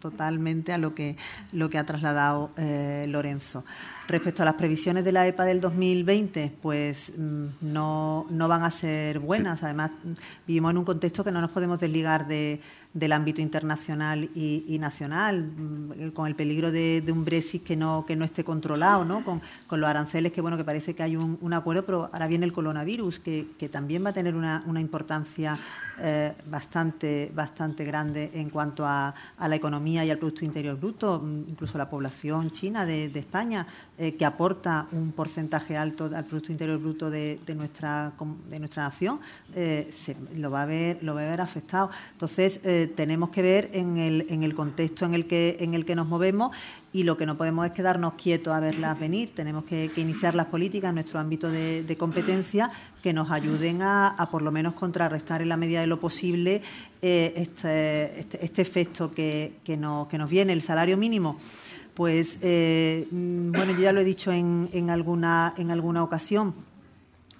totalmente a lo que, lo que ha trasladado eh, Lorenzo. Respecto a las previsiones de la EPA del 2020, pues mm, no, no van a ser buenas. Además, vivimos en un contexto que no nos podemos desligar de del ámbito internacional y, nacional, mm, con el peligro de, un Brexit que no, que no esté controlado, ¿no? Con, los aranceles, que bueno, que parece que hay un, acuerdo, pero ahora viene el coronavirus, que, también va a tener una, importancia eh, bastante, bastante grande en cuanto a, la economía y al Producto Interior Bruto, mm, incluso la población china de, España, eh, que aporta un porcentaje alto al Producto Interior Bruto de, nuestra, de nuestra nación, eh, se, lo, va a ver, lo va a ver afectado. Entonces, tenemos que ver en el, en el contexto en el, que, en el que nos movemos y lo que no podemos es quedarnos quietos a verlas venir. Tenemos que, iniciar las políticas en nuestro ámbito de, competencia que nos ayuden a, por lo menos contrarrestar en la medida de lo posible eh, este, este, este, efecto que, que, nos, que nos viene. El salario mínimo. Pues eh, mm, bueno, yo ya lo he dicho en, en, alguna, en alguna ocasión.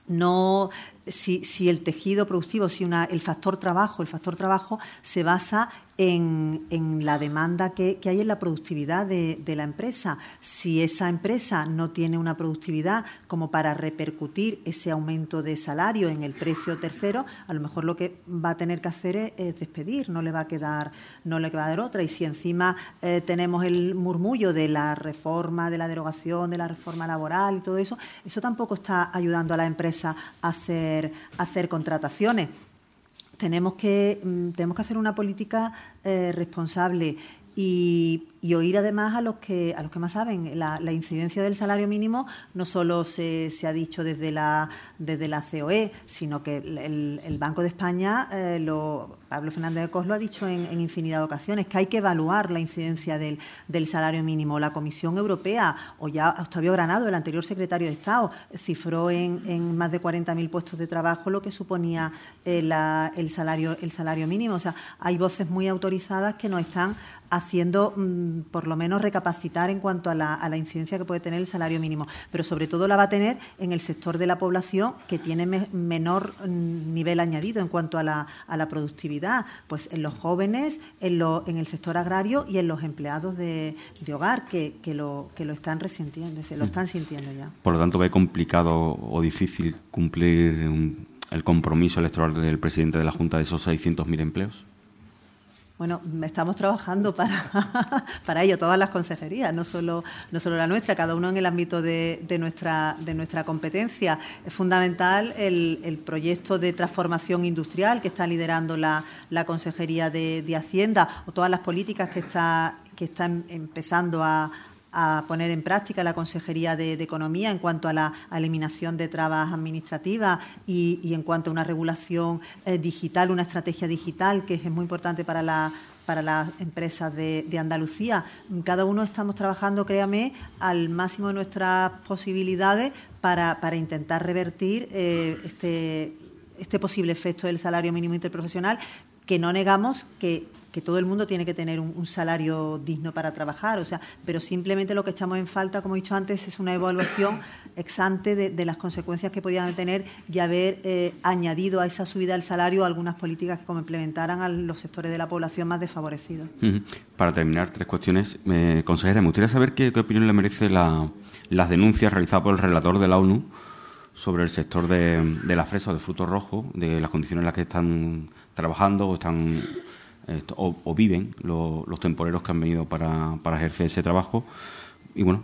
No, si, el tejido productivo, si una, el factor trabajo, el factor trabajo se basa en, la demanda que, hay en la productividad de, la empresa. Si esa empresa no tiene una productividad como para repercutir ese aumento de salario en el precio tercero, a lo mejor lo que va a tener que hacer es, despedir, no le va a quedar, no le va a dar otra. Y si encima eh, tenemos el murmullo de la reforma, de la derogación, de la reforma laboral y todo eso, eso tampoco está ayudando a la empresa a hacer, hacer contrataciones. Tenemos que, mm, tenemos que hacer una política eh, responsable y, oír además a los que a los que más saben. La, incidencia del salario mínimo no solo se, se, ha dicho desde la desde la COE sino que el, Banco de España eh, lo Pablo Fernández de Cos lo ha dicho en, infinidad de ocasiones que hay que evaluar la incidencia del, salario mínimo. La Comisión Europea o ya Octavio Granado el anterior secretario de Estado cifró en, más de 40.000 puestos de trabajo lo que suponía el, eh, el salario mínimo. O sea hay voces muy autorizadas que nos están haciendo mm, por lo menos recapacitar en cuanto a la, incidencia que puede tener el salario mínimo, pero sobre todo la va a tener en el sector de la población que tiene menor mm, nivel añadido en cuanto a la, productividad, pues en los jóvenes, en, en el sector agrario y en los empleados de, hogar que, lo, que lo están resintiendo, se lo están sintiendo ya. Por lo tanto, ve complicado o difícil cumplir el compromiso electoral del presidente de la Junta de esos 600.000 empleos. Bueno, estamos trabajando para, para ello, todas las consejerías, no solo, no solo la nuestra, cada uno en el ámbito de, nuestra, de nuestra competencia. Es fundamental el, proyecto de transformación industrial que está liderando la, Consejería de, Hacienda o todas las políticas que está, que están empezando a, poner en práctica la Consejería de, Economía en cuanto a la eliminación de trabas administrativas y, en cuanto a una regulación eh, digital, una estrategia digital que es muy importante para la las empresas de, Andalucía. Cada uno estamos trabajando, créame, al máximo de nuestras posibilidades para, intentar revertir eh, este, este posible efecto del salario mínimo interprofesional, que no negamos que que todo el mundo tiene que tener un, salario digno para trabajar, o sea, pero simplemente lo que echamos en falta, como he dicho antes, es una evaluación ex ante de, las consecuencias que podían tener y haber eh, añadido a esa subida del salario algunas políticas que complementaran a los sectores de la población más desfavorecidos. Para terminar, tres cuestiones. consejera, me gustaría saber qué, opinión le merece las denuncias realizadas por el relator de la ONU sobre el sector de, de la fresa o de frutos rojos, de las condiciones en las que están trabajando o están o, viven los temporeros que han venido para, para ejercer ese trabajo. Y bueno,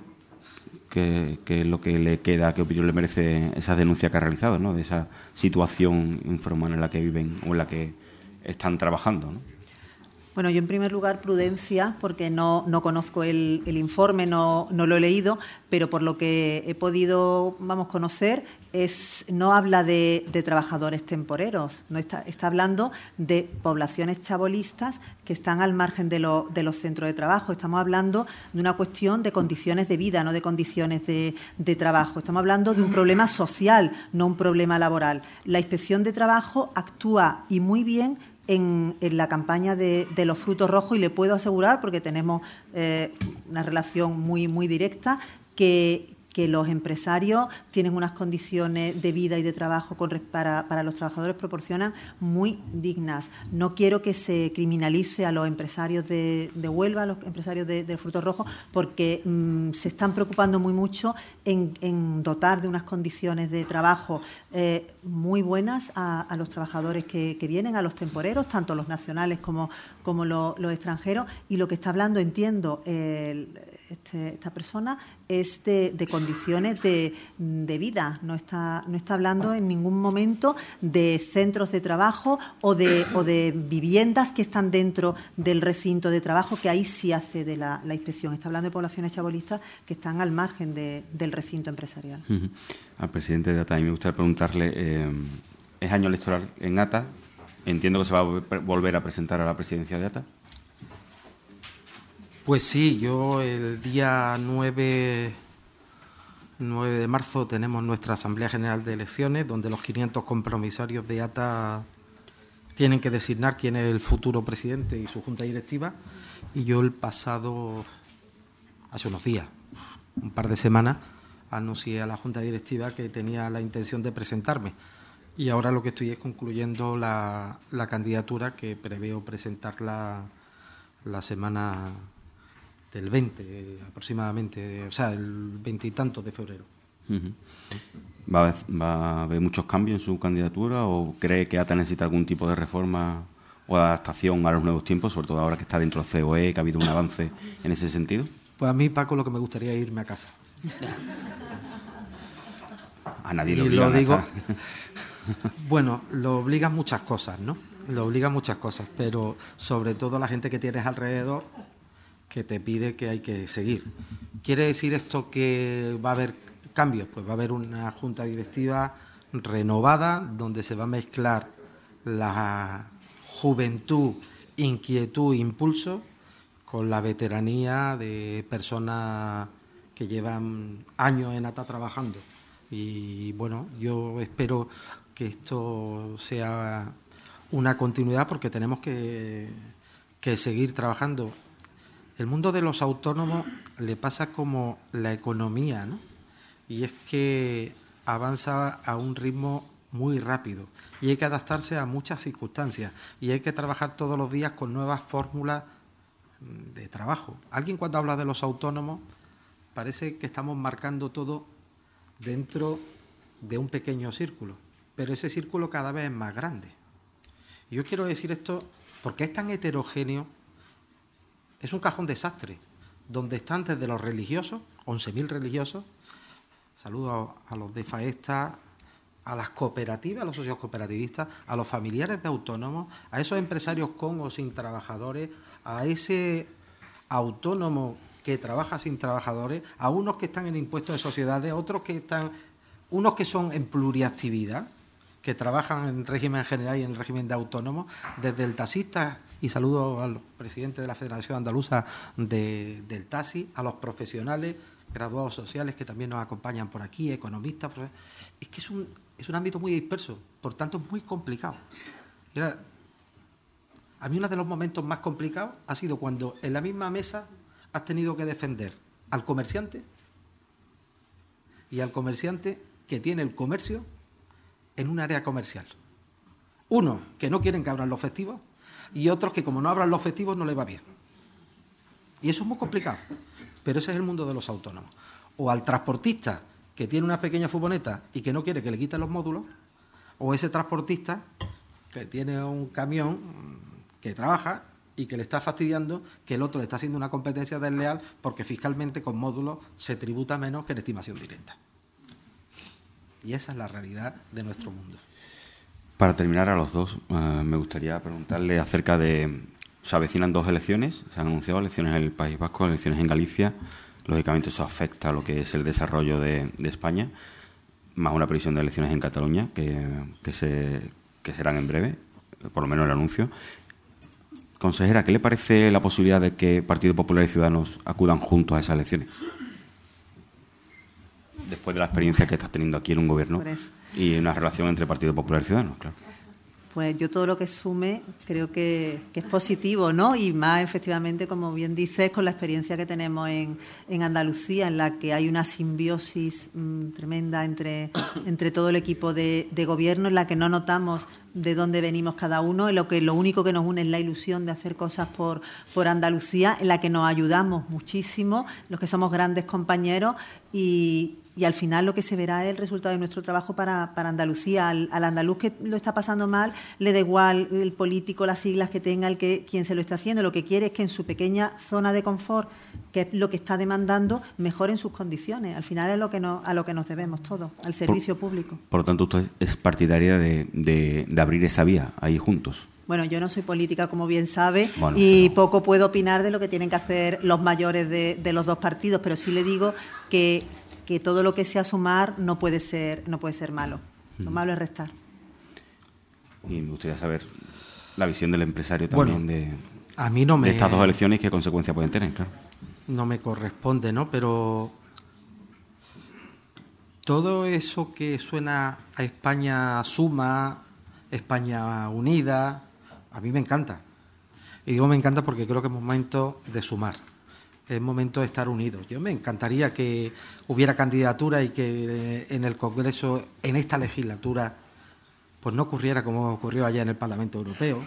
¿qué, es lo que le queda, qué opinión le merece esa denuncia que ha realizado, ¿no? de esa situación informal en la que viven o en la que están trabajando? Bueno, yo en primer lugar prudencia, porque no, no conozco el, informe, no, no, lo he leído, pero por lo que he podido, vamos, conocer, es, no habla de, trabajadores temporeros, no está, está, hablando de poblaciones chabolistas que están al margen de, de, los centros de trabajo. Estamos hablando de una cuestión de condiciones de vida, no de condiciones de, de trabajo. Estamos hablando de un problema social, no un problema laboral. La inspección de trabajo actúa y muy bien en, la campaña de, los frutos rojos y le puedo asegurar, porque tenemos eh, una relación muy, muy directa, que, que los empresarios tienen unas condiciones de vida y de trabajo para, para, los trabajadores proporcionan muy dignas. No quiero que se criminalice a los empresarios de, Huelva, a los empresarios de, de Frutos Rojos, porque mm, se están preocupando muy mucho en, dotar de unas condiciones de trabajo eh, muy buenas a, los trabajadores que, vienen, a los temporeros, tanto los nacionales como, los, extranjeros. Y lo que está hablando, entiendo, este, esta persona es de, condiciones de, vida, no está, no está hablando en ningún momento de centros de trabajo o de, de viviendas que están dentro del recinto de trabajo, que ahí sí hace de la, inspección. Está hablando de poblaciones chabolistas que están al margen del recinto empresarial. Al presidente de ATA, a mí me gustaría preguntarle, eh, ¿es año electoral en ATA? Entiendo que se va a volver a presentar a la presidencia de ATA. Pues sí, yo el día 9, 9 de marzo tenemos nuestra Asamblea General de Elecciones, donde los 500 compromisarios de ATA tienen que designar quién es el futuro presidente y su junta directiva. Y yo el pasado, hace unos días, un par de semanas, anuncié a la junta directiva que tenía la intención de presentarme. Y ahora lo que estoy es concluyendo la, la candidatura que preveo presentarla la semana del 20 aproximadamente, o sea, el veintitantos de febrero. ¿Va a, haber, muchos cambios en su candidatura o cree que ATA necesita algún tipo de reforma o adaptación a los nuevos tiempos, sobre todo ahora que está dentro del COE, que ha habido un avance en ese sentido? Pues a mí, Paco, lo que me gustaría es irme a casa. A nadie lo digo. bueno, lo obligan muchas cosas, ¿no? Lo obligan muchas cosas, pero sobre todo la gente que tienes alrededor que te pide que hay que seguir. ¿Quiere decir esto que va a haber cambios? Pues va a haber una junta directiva renovada donde se va a mezclar la juventud, inquietud, impulso con la veteranía de personas que llevan años en ATA trabajando. Y bueno, yo espero que esto sea una continuidad porque tenemos que, que seguir trabajando. El mundo de los autónomos le pasa como la economía, ¿no? y es que avanza a un ritmo muy rápido y hay que adaptarse a muchas circunstancias y hay que trabajar todos los días con nuevas fórmulas de trabajo. Alguien cuando habla de los autónomos parece que estamos marcando todo dentro de un pequeño círculo, pero ese círculo cada vez es más grande. Yo quiero decir esto porque es tan heterogéneo, es un cajón desastre, donde están desde los religiosos, 11.000 religiosos, Saludo a, los de FAESTA, a las cooperativas, a los socios cooperativistas, a los familiares de autónomos, a esos empresarios con o sin trabajadores, a ese autónomo que trabaja sin trabajadores, a unos que están en impuestos de sociedades, otros que están, unos que son en pluriactividad, que trabajan en régimen general y en régimen de autónomos, desde el taxista, y saludo al presidente de la Federación Andaluza del taxi, a los profesionales, graduados sociales que también nos acompañan por aquí, economistas. Es que es un, es un ámbito muy disperso, por tanto es muy complicado. a mí uno de los momentos más complicados ha sido cuando en la misma mesa has tenido que defender al comerciante y al comerciante que tiene el comercio en un área comercial. Uno, que no quieren que abran los festivos, y otros que como no abran los festivos no les va bien. Y eso es muy complicado. Pero ese es el mundo de los autónomos. O al transportista que tiene una pequeña furgoneta y que no quiere que le quiten los módulos, o ese transportista que tiene un camión que trabaja y que le está fastidiando que el otro le está haciendo una competencia desleal porque fiscalmente con módulos se tributa menos que en estimación directa. Y esa es la realidad de nuestro mundo. Para terminar a los dos, eh, me gustaría preguntarle acerca de se avecinan dos elecciones, se han anunciado elecciones en el País Vasco, elecciones en Galicia. Lógicamente eso afecta a lo que es el desarrollo de, España, más una previsión de elecciones en Cataluña que, que serán en breve, por lo menos el anuncio. Consejera, ¿qué le parece la posibilidad de que Partido Popular y Ciudadanos acudan juntos a esas elecciones? Después de la experiencia que estás teniendo aquí en un gobierno y una relación entre Partido Popular y Ciudadanos, claro pues yo todo lo que sume creo que, es positivo, ¿no? Y más efectivamente, como bien dices, con la experiencia que tenemos en, Andalucía, en la que hay una simbiosis mm, tremenda entre, entre todo el equipo de, gobierno, en la que no notamos de dónde venimos cada uno, en lo que lo único que nos une es la ilusión de hacer cosas por, por Andalucía, en la que nos ayudamos muchísimo, los que somos grandes compañeros y, y al final lo que se verá es el resultado de nuestro trabajo para, Andalucía. Al, andaluz que lo está pasando mal, le da igual el político, las siglas que tenga, el que quien se lo está haciendo. Lo que quiere es que en su pequeña zona de confort, que es lo que está demandando, mejoren sus condiciones. Al final es lo que a lo que nos debemos todos, al servicio público. Por lo tanto, usted es partidaria de, abrir esa vía ahí juntos. Bueno, yo no soy política, como bien sabe, y poco puedo opinar de lo que tienen que hacer los mayores de, de, los dos partidos, pero sí le digo que que todo lo que sea sumar no puede ser, no puede ser malo. Lo mm. malo es restar. Y me gustaría saber la visión del empresario también de, a mí no me, estas dos elecciones y qué consecuencias pueden tener, claro. No me corresponde, ¿no? Pero todo eso que suena a España suma, España unida, a mí me encanta. Y digo me encanta porque creo que es momento de sumar es momento de estar unidos. Yo me encantaría que hubiera candidatura y que eh, en el Congreso, en esta legislatura, pues no ocurriera como ocurrió allá en el Parlamento Europeo,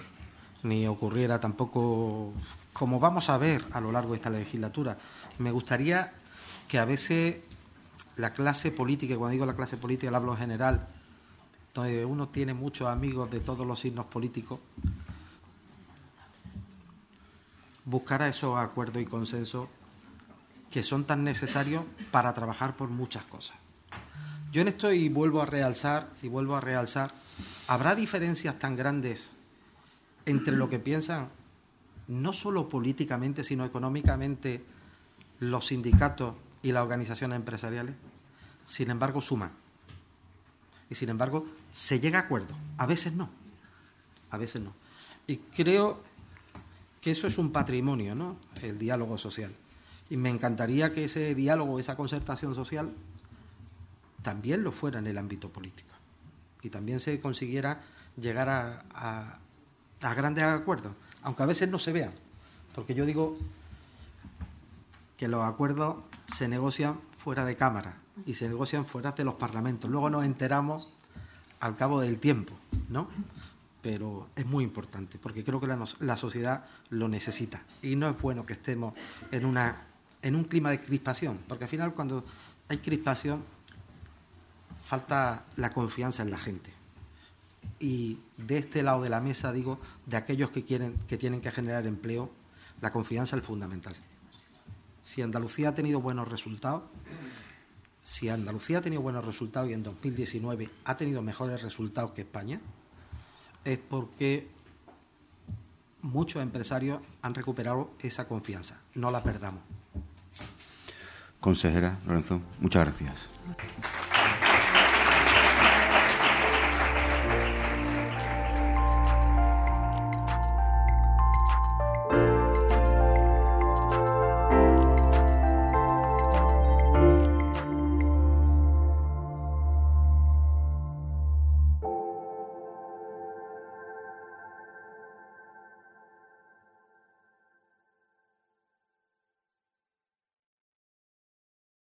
ni ocurriera tampoco como vamos a ver a lo largo de esta legislatura. Me gustaría que a veces la clase política, cuando digo la clase política, la hablo en general, donde uno tiene muchos amigos de todos los signos políticos, buscara esos acuerdos y consensos que son tan necesarios para trabajar por muchas cosas. Yo en esto y vuelvo a realzar y vuelvo a realzar, ¿habrá diferencias tan grandes entre lo que piensan no solo políticamente, sino económicamente los sindicatos y las organizaciones empresariales? Sin embargo, suman. Y sin embargo, se llega a acuerdo. A veces no. A veces no. Y creo que eso es un patrimonio, ¿no? El diálogo social. Y me encantaría que ese diálogo, esa concertación social, también lo fuera en el ámbito político. Y también se consiguiera llegar a, grandes acuerdos, aunque a veces no se vean. Porque yo digo que los acuerdos se negocian fuera de Cámara y se negocian fuera de los parlamentos. Luego nos enteramos al cabo del tiempo, ¿no? Pero es muy importante porque creo que la, sociedad lo necesita y no es bueno que estemos en, una, en un clima de crispación, porque al final cuando hay crispación falta la confianza en la gente. Y de este lado de la mesa digo, de aquellos que, quieren, que tienen que generar empleo, la confianza es fundamental. Si Andalucía ha tenido buenos resultados, si Andalucía ha tenido buenos resultados y en 2019 ha tenido mejores resultados que España, es porque muchos empresarios han recuperado esa confianza. No la perdamos. Consejera Lorenzo, muchas gracias.